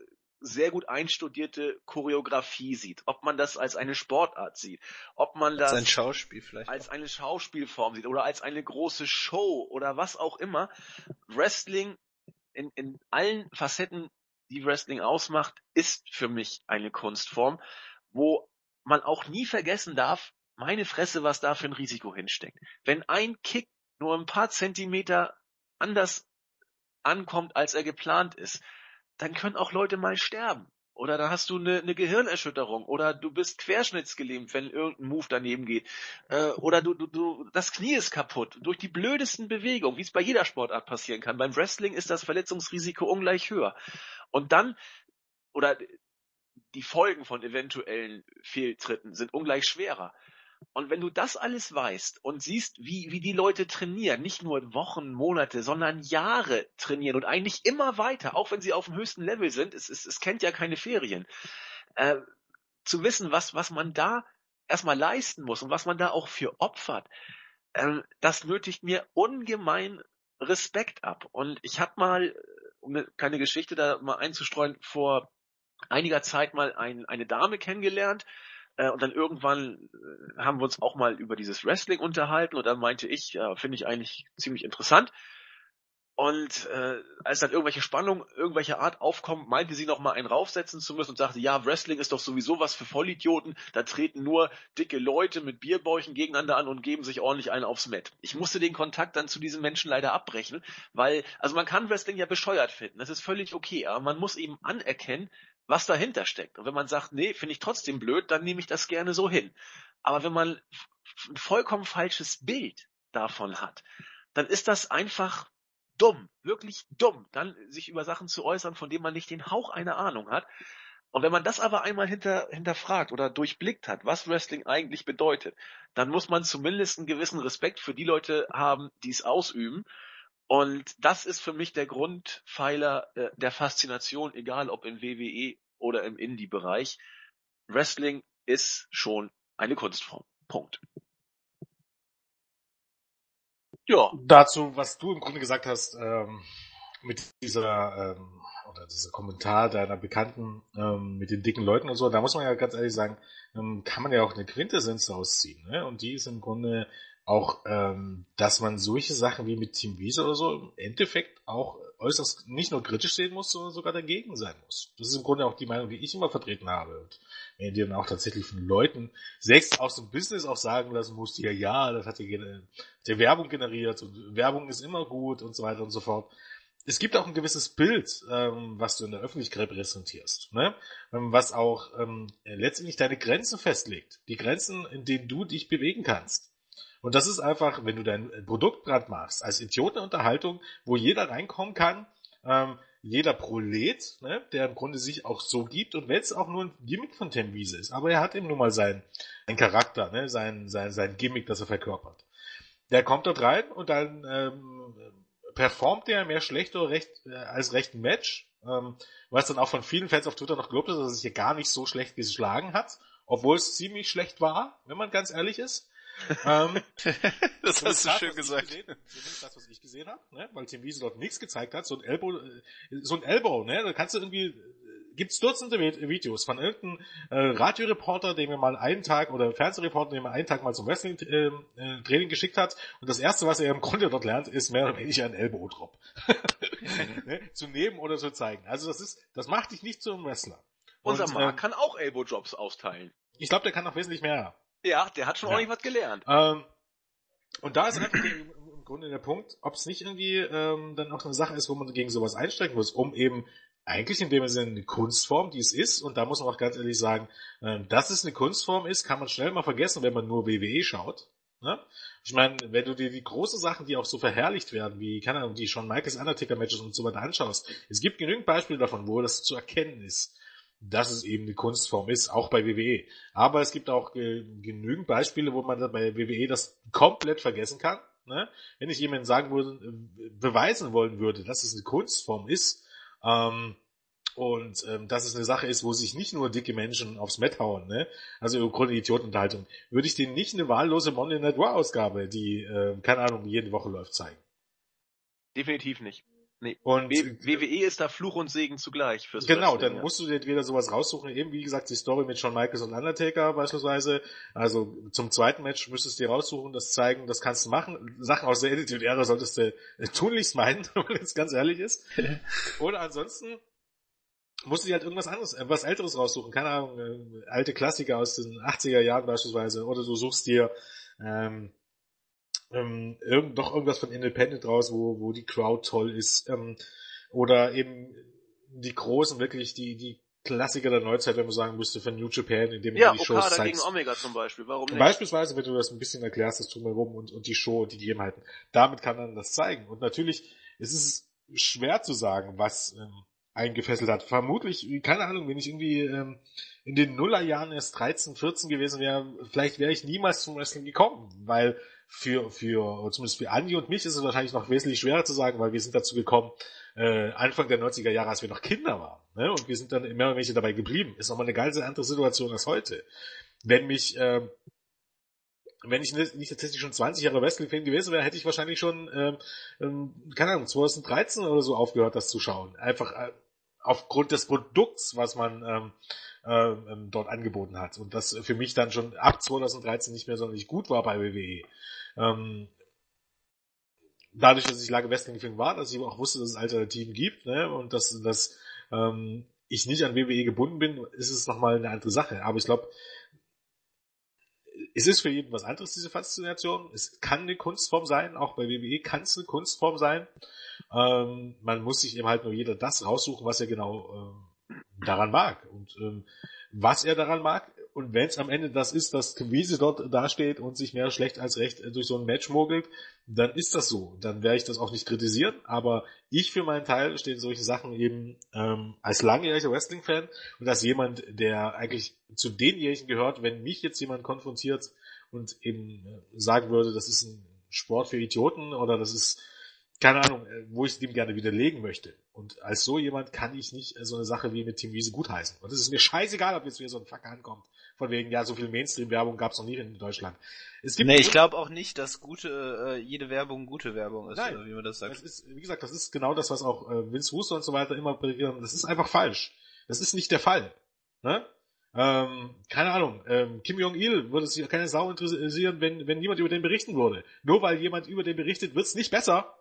Speaker 1: sehr gut einstudierte Choreografie sieht, ob man das als eine Sportart sieht, ob man das
Speaker 3: als ein Schauspiel vielleicht
Speaker 1: als eine Schauspielform sieht oder als eine große Show oder was auch immer. Wrestling in, in allen Facetten, die Wrestling ausmacht, ist für mich eine Kunstform, wo man auch nie vergessen darf, meine Fresse, was da für ein Risiko hinsteckt. Wenn ein Kick nur ein paar Zentimeter anders ankommt, als er geplant ist, dann können auch Leute mal sterben. Oder da hast du eine, eine Gehirnerschütterung oder du bist querschnittsgelähmt, wenn irgendein Move daneben geht. Äh, oder du, du, du, das Knie ist kaputt durch die blödesten Bewegungen, wie es bei jeder Sportart passieren kann. Beim Wrestling ist das Verletzungsrisiko ungleich höher. Und dann, oder die Folgen von eventuellen Fehltritten sind ungleich schwerer. Und wenn du das alles weißt und siehst, wie, wie die Leute trainieren, nicht nur Wochen, Monate, sondern Jahre trainieren und eigentlich immer weiter, auch wenn sie auf dem höchsten Level sind, es, es, es kennt ja keine Ferien, äh, zu wissen, was, was man da erstmal leisten muss und was man da auch für opfert, äh, das nötigt mir ungemein Respekt ab. Und ich habe mal, um eine kleine Geschichte da mal einzustreuen, vor einiger Zeit mal ein, eine Dame kennengelernt, äh, und dann irgendwann äh, haben wir uns auch mal über dieses Wrestling unterhalten und dann meinte ich, ja, finde ich eigentlich ziemlich interessant. Und äh, als dann irgendwelche Spannung irgendwelcher Art aufkommt, meinte sie noch mal einen raufsetzen zu müssen und sagte, ja, Wrestling ist doch sowieso was für Vollidioten, da treten nur dicke Leute mit Bierbäuchen gegeneinander an und geben sich ordentlich einen aufs Met. Ich musste den Kontakt dann zu diesen Menschen leider abbrechen, weil, also man kann Wrestling ja bescheuert finden, das ist völlig okay, aber man muss eben anerkennen, was dahinter steckt. Und wenn man sagt, nee, finde ich trotzdem blöd, dann nehme ich das gerne so hin. Aber wenn man ein vollkommen falsches Bild davon hat, dann ist das einfach dumm, wirklich dumm, dann sich über Sachen zu äußern, von denen man nicht den Hauch einer Ahnung hat. Und wenn man das aber einmal hinter, hinterfragt oder durchblickt hat, was Wrestling eigentlich bedeutet, dann muss man zumindest einen gewissen Respekt für die Leute haben, die es ausüben. Und das ist für mich der Grundpfeiler äh, der Faszination, egal ob im WWE oder im Indie-Bereich. Wrestling ist schon eine Kunstform. Punkt.
Speaker 2: Ja. Dazu, was du im Grunde gesagt hast, ähm, mit dieser, ähm, oder dieser Kommentar deiner Bekannten ähm, mit den dicken Leuten und so, da muss man ja ganz ehrlich sagen, ähm, kann man ja auch eine Quintessenz rausziehen. Ne? Und die ist im Grunde auch, ähm, dass man solche Sachen wie mit Team Wiese oder so im Endeffekt auch äußerst nicht nur kritisch sehen muss, sondern sogar dagegen sein muss. Das ist im Grunde auch die Meinung, die ich immer vertreten habe. Und wenn die dann auch tatsächlich von Leuten, selbst aus dem Business auch sagen lassen musst, ja, ja, das hat ja der Werbung generiert und Werbung ist immer gut und so weiter und so fort. Es gibt auch ein gewisses Bild, ähm, was du in der Öffentlichkeit repräsentierst, ne? Ähm, was auch ähm, letztendlich deine Grenzen festlegt. Die Grenzen, in denen du dich bewegen kannst. Und das ist einfach, wenn du dein Produkt brand machst, als Idiotenunterhaltung, wo jeder reinkommen kann, ähm, jeder Prolet, ne, der im Grunde sich auch so gibt und wenn es auch nur ein Gimmick von Tim Wiese ist, aber er hat eben nun mal seinen, seinen Charakter, ne, sein, sein, sein Gimmick, das er verkörpert. Der kommt dort rein und dann ähm, performt er mehr schlecht oder recht äh, als recht ein Match, ähm, was dann auch von vielen Fans auf Twitter noch gelobt ist, dass er sich hier gar nicht so schlecht geschlagen hat, obwohl es ziemlich schlecht war, wenn man ganz ehrlich ist
Speaker 3: ähm, das hast du das, schön gesagt.
Speaker 2: Zumindest das, was ich gesehen habe, ne? weil Tim Wiese dort nichts gezeigt hat, so ein Elbow, äh, so ein Elbow, ne? da kannst du irgendwie, äh, gibt's Dutzende Videos von irgendeinem äh, Radioreporter, der mir mal einen Tag, oder Fernsehreporter, der mir einen Tag mal zum Wrestling-Training äh, äh, geschickt hat und das erste, was er im Grunde dort lernt, ist mehr oder weniger ein Elbow-Drop. ne? Zu nehmen oder zu zeigen. Also das ist, das macht dich nicht zu einem Wrestler.
Speaker 1: Unser Mark ähm, kann auch Elbow-Drops austeilen.
Speaker 2: Ich glaube, der kann noch wesentlich mehr.
Speaker 1: Ja, der hat schon
Speaker 2: Ja.
Speaker 1: ordentlich was gelernt.
Speaker 2: Ähm, und da ist einfach der, im Grunde der Punkt, ob es nicht irgendwie ähm, dann auch eine Sache ist, wo man gegen sowas einsteigen muss, um eben eigentlich in dem Sinne eine Kunstform, die es ist, und da muss man auch ganz ehrlich sagen, ähm, dass es eine Kunstform ist, kann man schnell mal vergessen, wenn man nur WWE schaut. Ne? Ich meine, wenn du dir die großen Sachen, die auch so verherrlicht werden, wie, keine Ahnung, die schon Michaels Undertaker-Matches und so weiter anschaust, es gibt genügend Beispiele davon, wo das zu erkennen ist, dass es eben eine Kunstform ist, auch bei WWE. Aber es gibt auch genügend Beispiele, wo man bei WWE das komplett vergessen kann. Ne? Wenn ich jemandem sagen würde, äh, beweisen wollen würde, dass es eine Kunstform ist, ähm, und ähm, dass es eine Sache ist, wo sich nicht nur dicke Menschen aufs Met hauen, ne? also im Grunde Idiotenunterhaltung, würde ich denen nicht eine wahllose Monday Night War Ausgabe, die, äh, keine Ahnung, jede Woche läuft, zeigen.
Speaker 1: Definitiv nicht.
Speaker 2: Und
Speaker 1: W WWE ist da Fluch und Segen zugleich fürs
Speaker 2: Genau,
Speaker 1: Wrestling,
Speaker 2: dann
Speaker 1: ja.
Speaker 2: musst du dir wieder sowas raussuchen. Eben, wie gesagt, die Story mit Shawn Michaels und Undertaker beispielsweise. Also zum zweiten Match müsstest du dir raussuchen, das zeigen, das kannst du machen. Sachen aus der Attitude-Ära solltest du äh, tunlichst meinen, wenn man jetzt ganz ehrlich ist. Oder ansonsten musst du dir halt irgendwas anderes, äh, was älteres raussuchen. Keine Ahnung, äh, alte Klassiker aus den 80er Jahren beispielsweise. Oder du suchst dir ähm, ähm, irgend, doch irgendwas von Independent raus, wo, wo die Crowd toll ist. Ähm, oder eben die großen, wirklich die, die Klassiker der Neuzeit, wenn man sagen müsste, von New Japan, indem
Speaker 1: Ja,
Speaker 2: du die Shows
Speaker 1: Okada gegen
Speaker 2: zeigst.
Speaker 1: Omega zum Beispiel. Warum nicht?
Speaker 2: Beispielsweise, wenn du das ein bisschen erklärst, das drumherum und, und die Show und die Gegebenheiten. Damit kann man das zeigen. Und natürlich ist es schwer zu sagen, was ähm, einen gefesselt hat. Vermutlich, keine Ahnung, wenn ich irgendwie ähm, in den Nullerjahren erst 13, 14 gewesen wäre, vielleicht wäre ich niemals zum Wrestling gekommen, weil für, für, zumindest für Andi und mich ist es wahrscheinlich noch wesentlich schwerer zu sagen, weil wir sind dazu gekommen, äh, Anfang der 90er Jahre, als wir noch Kinder waren. Ne? Und wir sind dann immer und welche dabei geblieben. Ist nochmal eine ganz andere Situation als heute. Wenn mich, ähm, wenn ich nicht nicht tatsächlich schon 20 Jahre Wrestling-Fan gewesen wäre, hätte ich wahrscheinlich schon, ähm, ähm, keine Ahnung, 2013 oder so aufgehört, das zu schauen. Einfach äh, aufgrund des Produkts, was man ähm, ähm, ähm, dort angeboten hat. Und das für mich dann schon ab 2013 nicht mehr sonderlich gut war bei WWE. Ähm, dadurch, dass ich lange Wrestling-Fan war, dass ich auch wusste, dass es Alternativen gibt, ne, und dass, dass ähm, ich nicht an WWE gebunden bin, ist es nochmal eine andere Sache. Aber ich glaube, es ist für jeden was anderes, diese Faszination. Es kann eine Kunstform sein, auch bei WWE kann es eine Kunstform sein. Ähm, man muss sich eben halt nur jeder das raussuchen, was er genau ähm, daran mag. Und ähm, was er daran mag, und wenn es am Ende das ist, dass Wiese dort dasteht und sich mehr schlecht als recht äh, durch so ein Match mogelt, dann ist das so. Dann werde ich das auch nicht kritisieren, aber ich für meinen Teil stehe in solchen Sachen eben ähm, als langjähriger Wrestling-Fan und als jemand, der eigentlich zu denjenigen gehört, wenn mich jetzt jemand konfrontiert und eben äh, sagen würde, das ist ein Sport für Idioten oder das ist keine Ahnung, äh, wo ich dem gerne widerlegen möchte. Und als so jemand kann ich nicht äh, so eine Sache wie mit Team Wiese gutheißen. Und es ist mir scheißegal, ob jetzt wieder so ein Fuck ankommt. Von wegen, ja, so viel Mainstream-Werbung gab es noch nie in Deutschland. Es gibt
Speaker 3: Nee, ich glaube auch nicht, dass gute, äh, jede Werbung gute Werbung ist,
Speaker 2: Nein.
Speaker 3: wie man das sagt.
Speaker 2: Das ist, wie gesagt, das ist genau das, was auch äh, Vince Russo und so weiter immer prädikieren. Das ist einfach falsch. Das ist nicht der Fall. Ne? Ähm, keine Ahnung, ähm, Kim Jong-il würde sich keine Sau interessieren, wenn, wenn niemand über den berichten würde. Nur weil jemand über den berichtet, wird's nicht besser.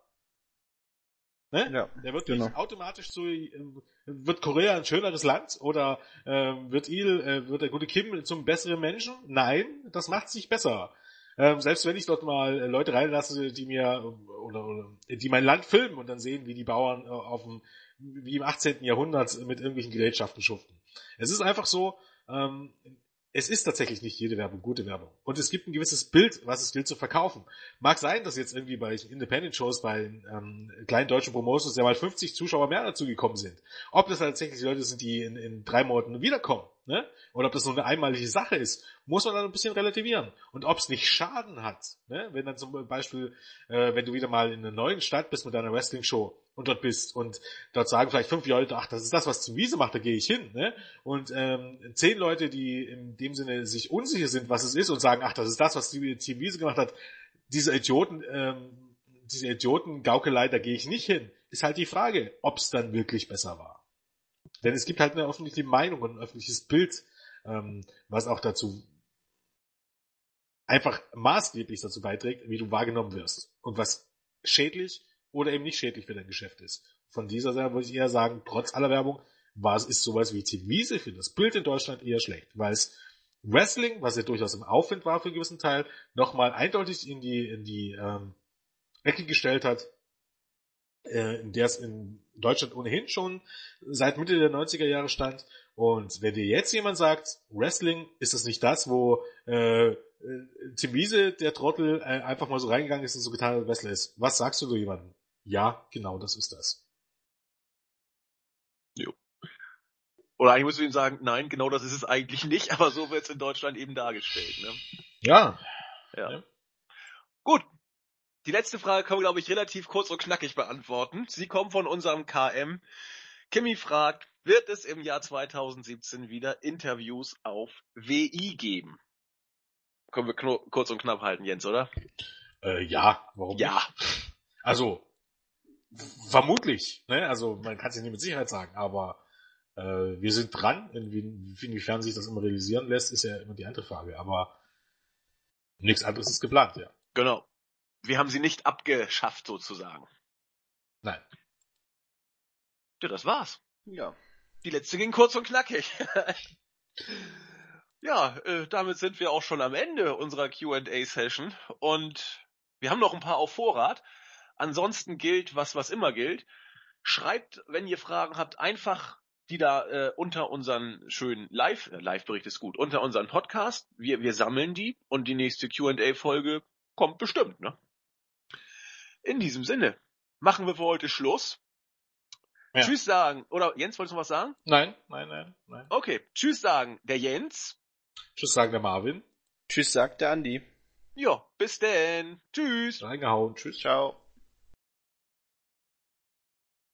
Speaker 2: Ne?
Speaker 3: Ja,
Speaker 2: Der wird
Speaker 3: genau.
Speaker 2: nicht automatisch zu, ähm, wird Korea ein schöneres Land oder ähm, wird Il, äh, wird der gute Kim zum besseren Menschen? Nein, das macht's nicht besser. Ähm, selbst wenn ich dort mal äh, Leute reinlasse, die mir äh, oder, oder die mein Land filmen und dann sehen, wie die Bauern äh, auf dem wie im 18. Jahrhundert mit irgendwelchen Gerätschaften schuften. Es ist einfach so, ähm, es ist tatsächlich nicht jede Werbung gute Werbung. Und es gibt ein gewisses Bild, was es gilt zu verkaufen. Mag sein, dass jetzt irgendwie bei Independent-Shows, bei ähm, kleinen deutschen Promotions ja mal 50 Zuschauer mehr dazu gekommen sind. Ob das tatsächlich Leute sind, die in, in drei Monaten wiederkommen, ne? oder ob das nur eine einmalige Sache ist, muss man dann ein bisschen relativieren. Und ob es nicht Schaden hat, ne? wenn dann zum Beispiel, äh, wenn du wieder mal in einer neuen Stadt bist mit deiner Wrestling-Show und dort bist und dort sagen vielleicht fünf Leute, ach, das ist das, was zum Wiese macht, da gehe ich hin. Ne? Und ähm, zehn Leute, die in dem Sinne sich unsicher sind, was es ist und sagen, ach, das ist das, was Team Wiese gemacht hat, diese Idioten, ähm, diese Idioten-Gaukelei, da gehe ich nicht hin, ist halt die Frage, ob es dann wirklich besser war. Denn es gibt halt eine öffentliche Meinung und ein öffentliches Bild, ähm, was auch dazu einfach maßgeblich dazu beiträgt, wie du wahrgenommen wirst und was schädlich oder eben nicht schädlich für dein Geschäft ist. Von dieser Seite würde ich eher sagen, trotz aller Werbung, war es ist sowas wie Wiese für das Bild in Deutschland eher schlecht, weil es Wrestling, was ja durchaus im Aufwind war für einen gewissen Teil, nochmal eindeutig in die, in die ähm, Ecke gestellt hat, äh, in der es in Deutschland ohnehin schon seit Mitte der 90er Jahre stand. Und wenn dir jetzt jemand sagt, Wrestling ist es nicht das, wo äh, äh, Tim Wiese, der Trottel, äh, einfach mal so reingegangen ist und so getan hat, Wrestler ist. Was sagst du so jemandem? Ja, genau, das ist das.
Speaker 1: Oder eigentlich musst du ihm sagen, nein, genau das ist es eigentlich nicht, aber so wird es in Deutschland eben dargestellt. Ne?
Speaker 2: Ja.
Speaker 1: Ja.
Speaker 2: Ja.
Speaker 1: Gut. Die letzte Frage können wir, glaube ich, relativ kurz und knackig beantworten. Sie kommt von unserem KM. Kimi fragt, wird es im Jahr 2017 wieder Interviews auf WI geben? Können wir kurz und knapp halten, Jens, oder?
Speaker 2: Äh, ja, warum
Speaker 1: Ja.
Speaker 2: nicht? Also, vermutlich, ne? Also man kann es ja nicht mit Sicherheit sagen, aber äh, wir sind dran. Inwie inwiefern sich das immer realisieren lässt, ist ja immer die andere Frage. Aber nichts anderes ist geplant, ja.
Speaker 1: Genau. Wir haben sie nicht abgeschafft, sozusagen.
Speaker 2: Nein.
Speaker 1: Ja, das war's.
Speaker 3: Ja.
Speaker 1: Die letzte ging kurz und knackig. ja, äh, damit sind wir auch schon am Ende unserer Q&A-Session und wir haben noch ein paar auf Vorrat. Ansonsten gilt, was was immer gilt. Schreibt, wenn ihr Fragen habt, einfach die da äh, unter unseren schönen Live, äh, Live-Bericht ist gut, unter unseren Podcast. Wir, wir sammeln die und die nächste Q&A-Folge kommt bestimmt, ne? In diesem Sinne, machen wir für heute Schluss.
Speaker 2: Ja.
Speaker 1: Tschüss sagen. Oder Jens, wolltest du noch was sagen?
Speaker 2: Nein, nein, nein, nein.
Speaker 1: Okay, tschüss sagen der Jens.
Speaker 2: Tschüss sagen der Marvin.
Speaker 3: Tschüss, sagt der Andi.
Speaker 1: Ja, bis denn. Tschüss.
Speaker 2: Reingehauen. Tschüss.
Speaker 3: Ciao.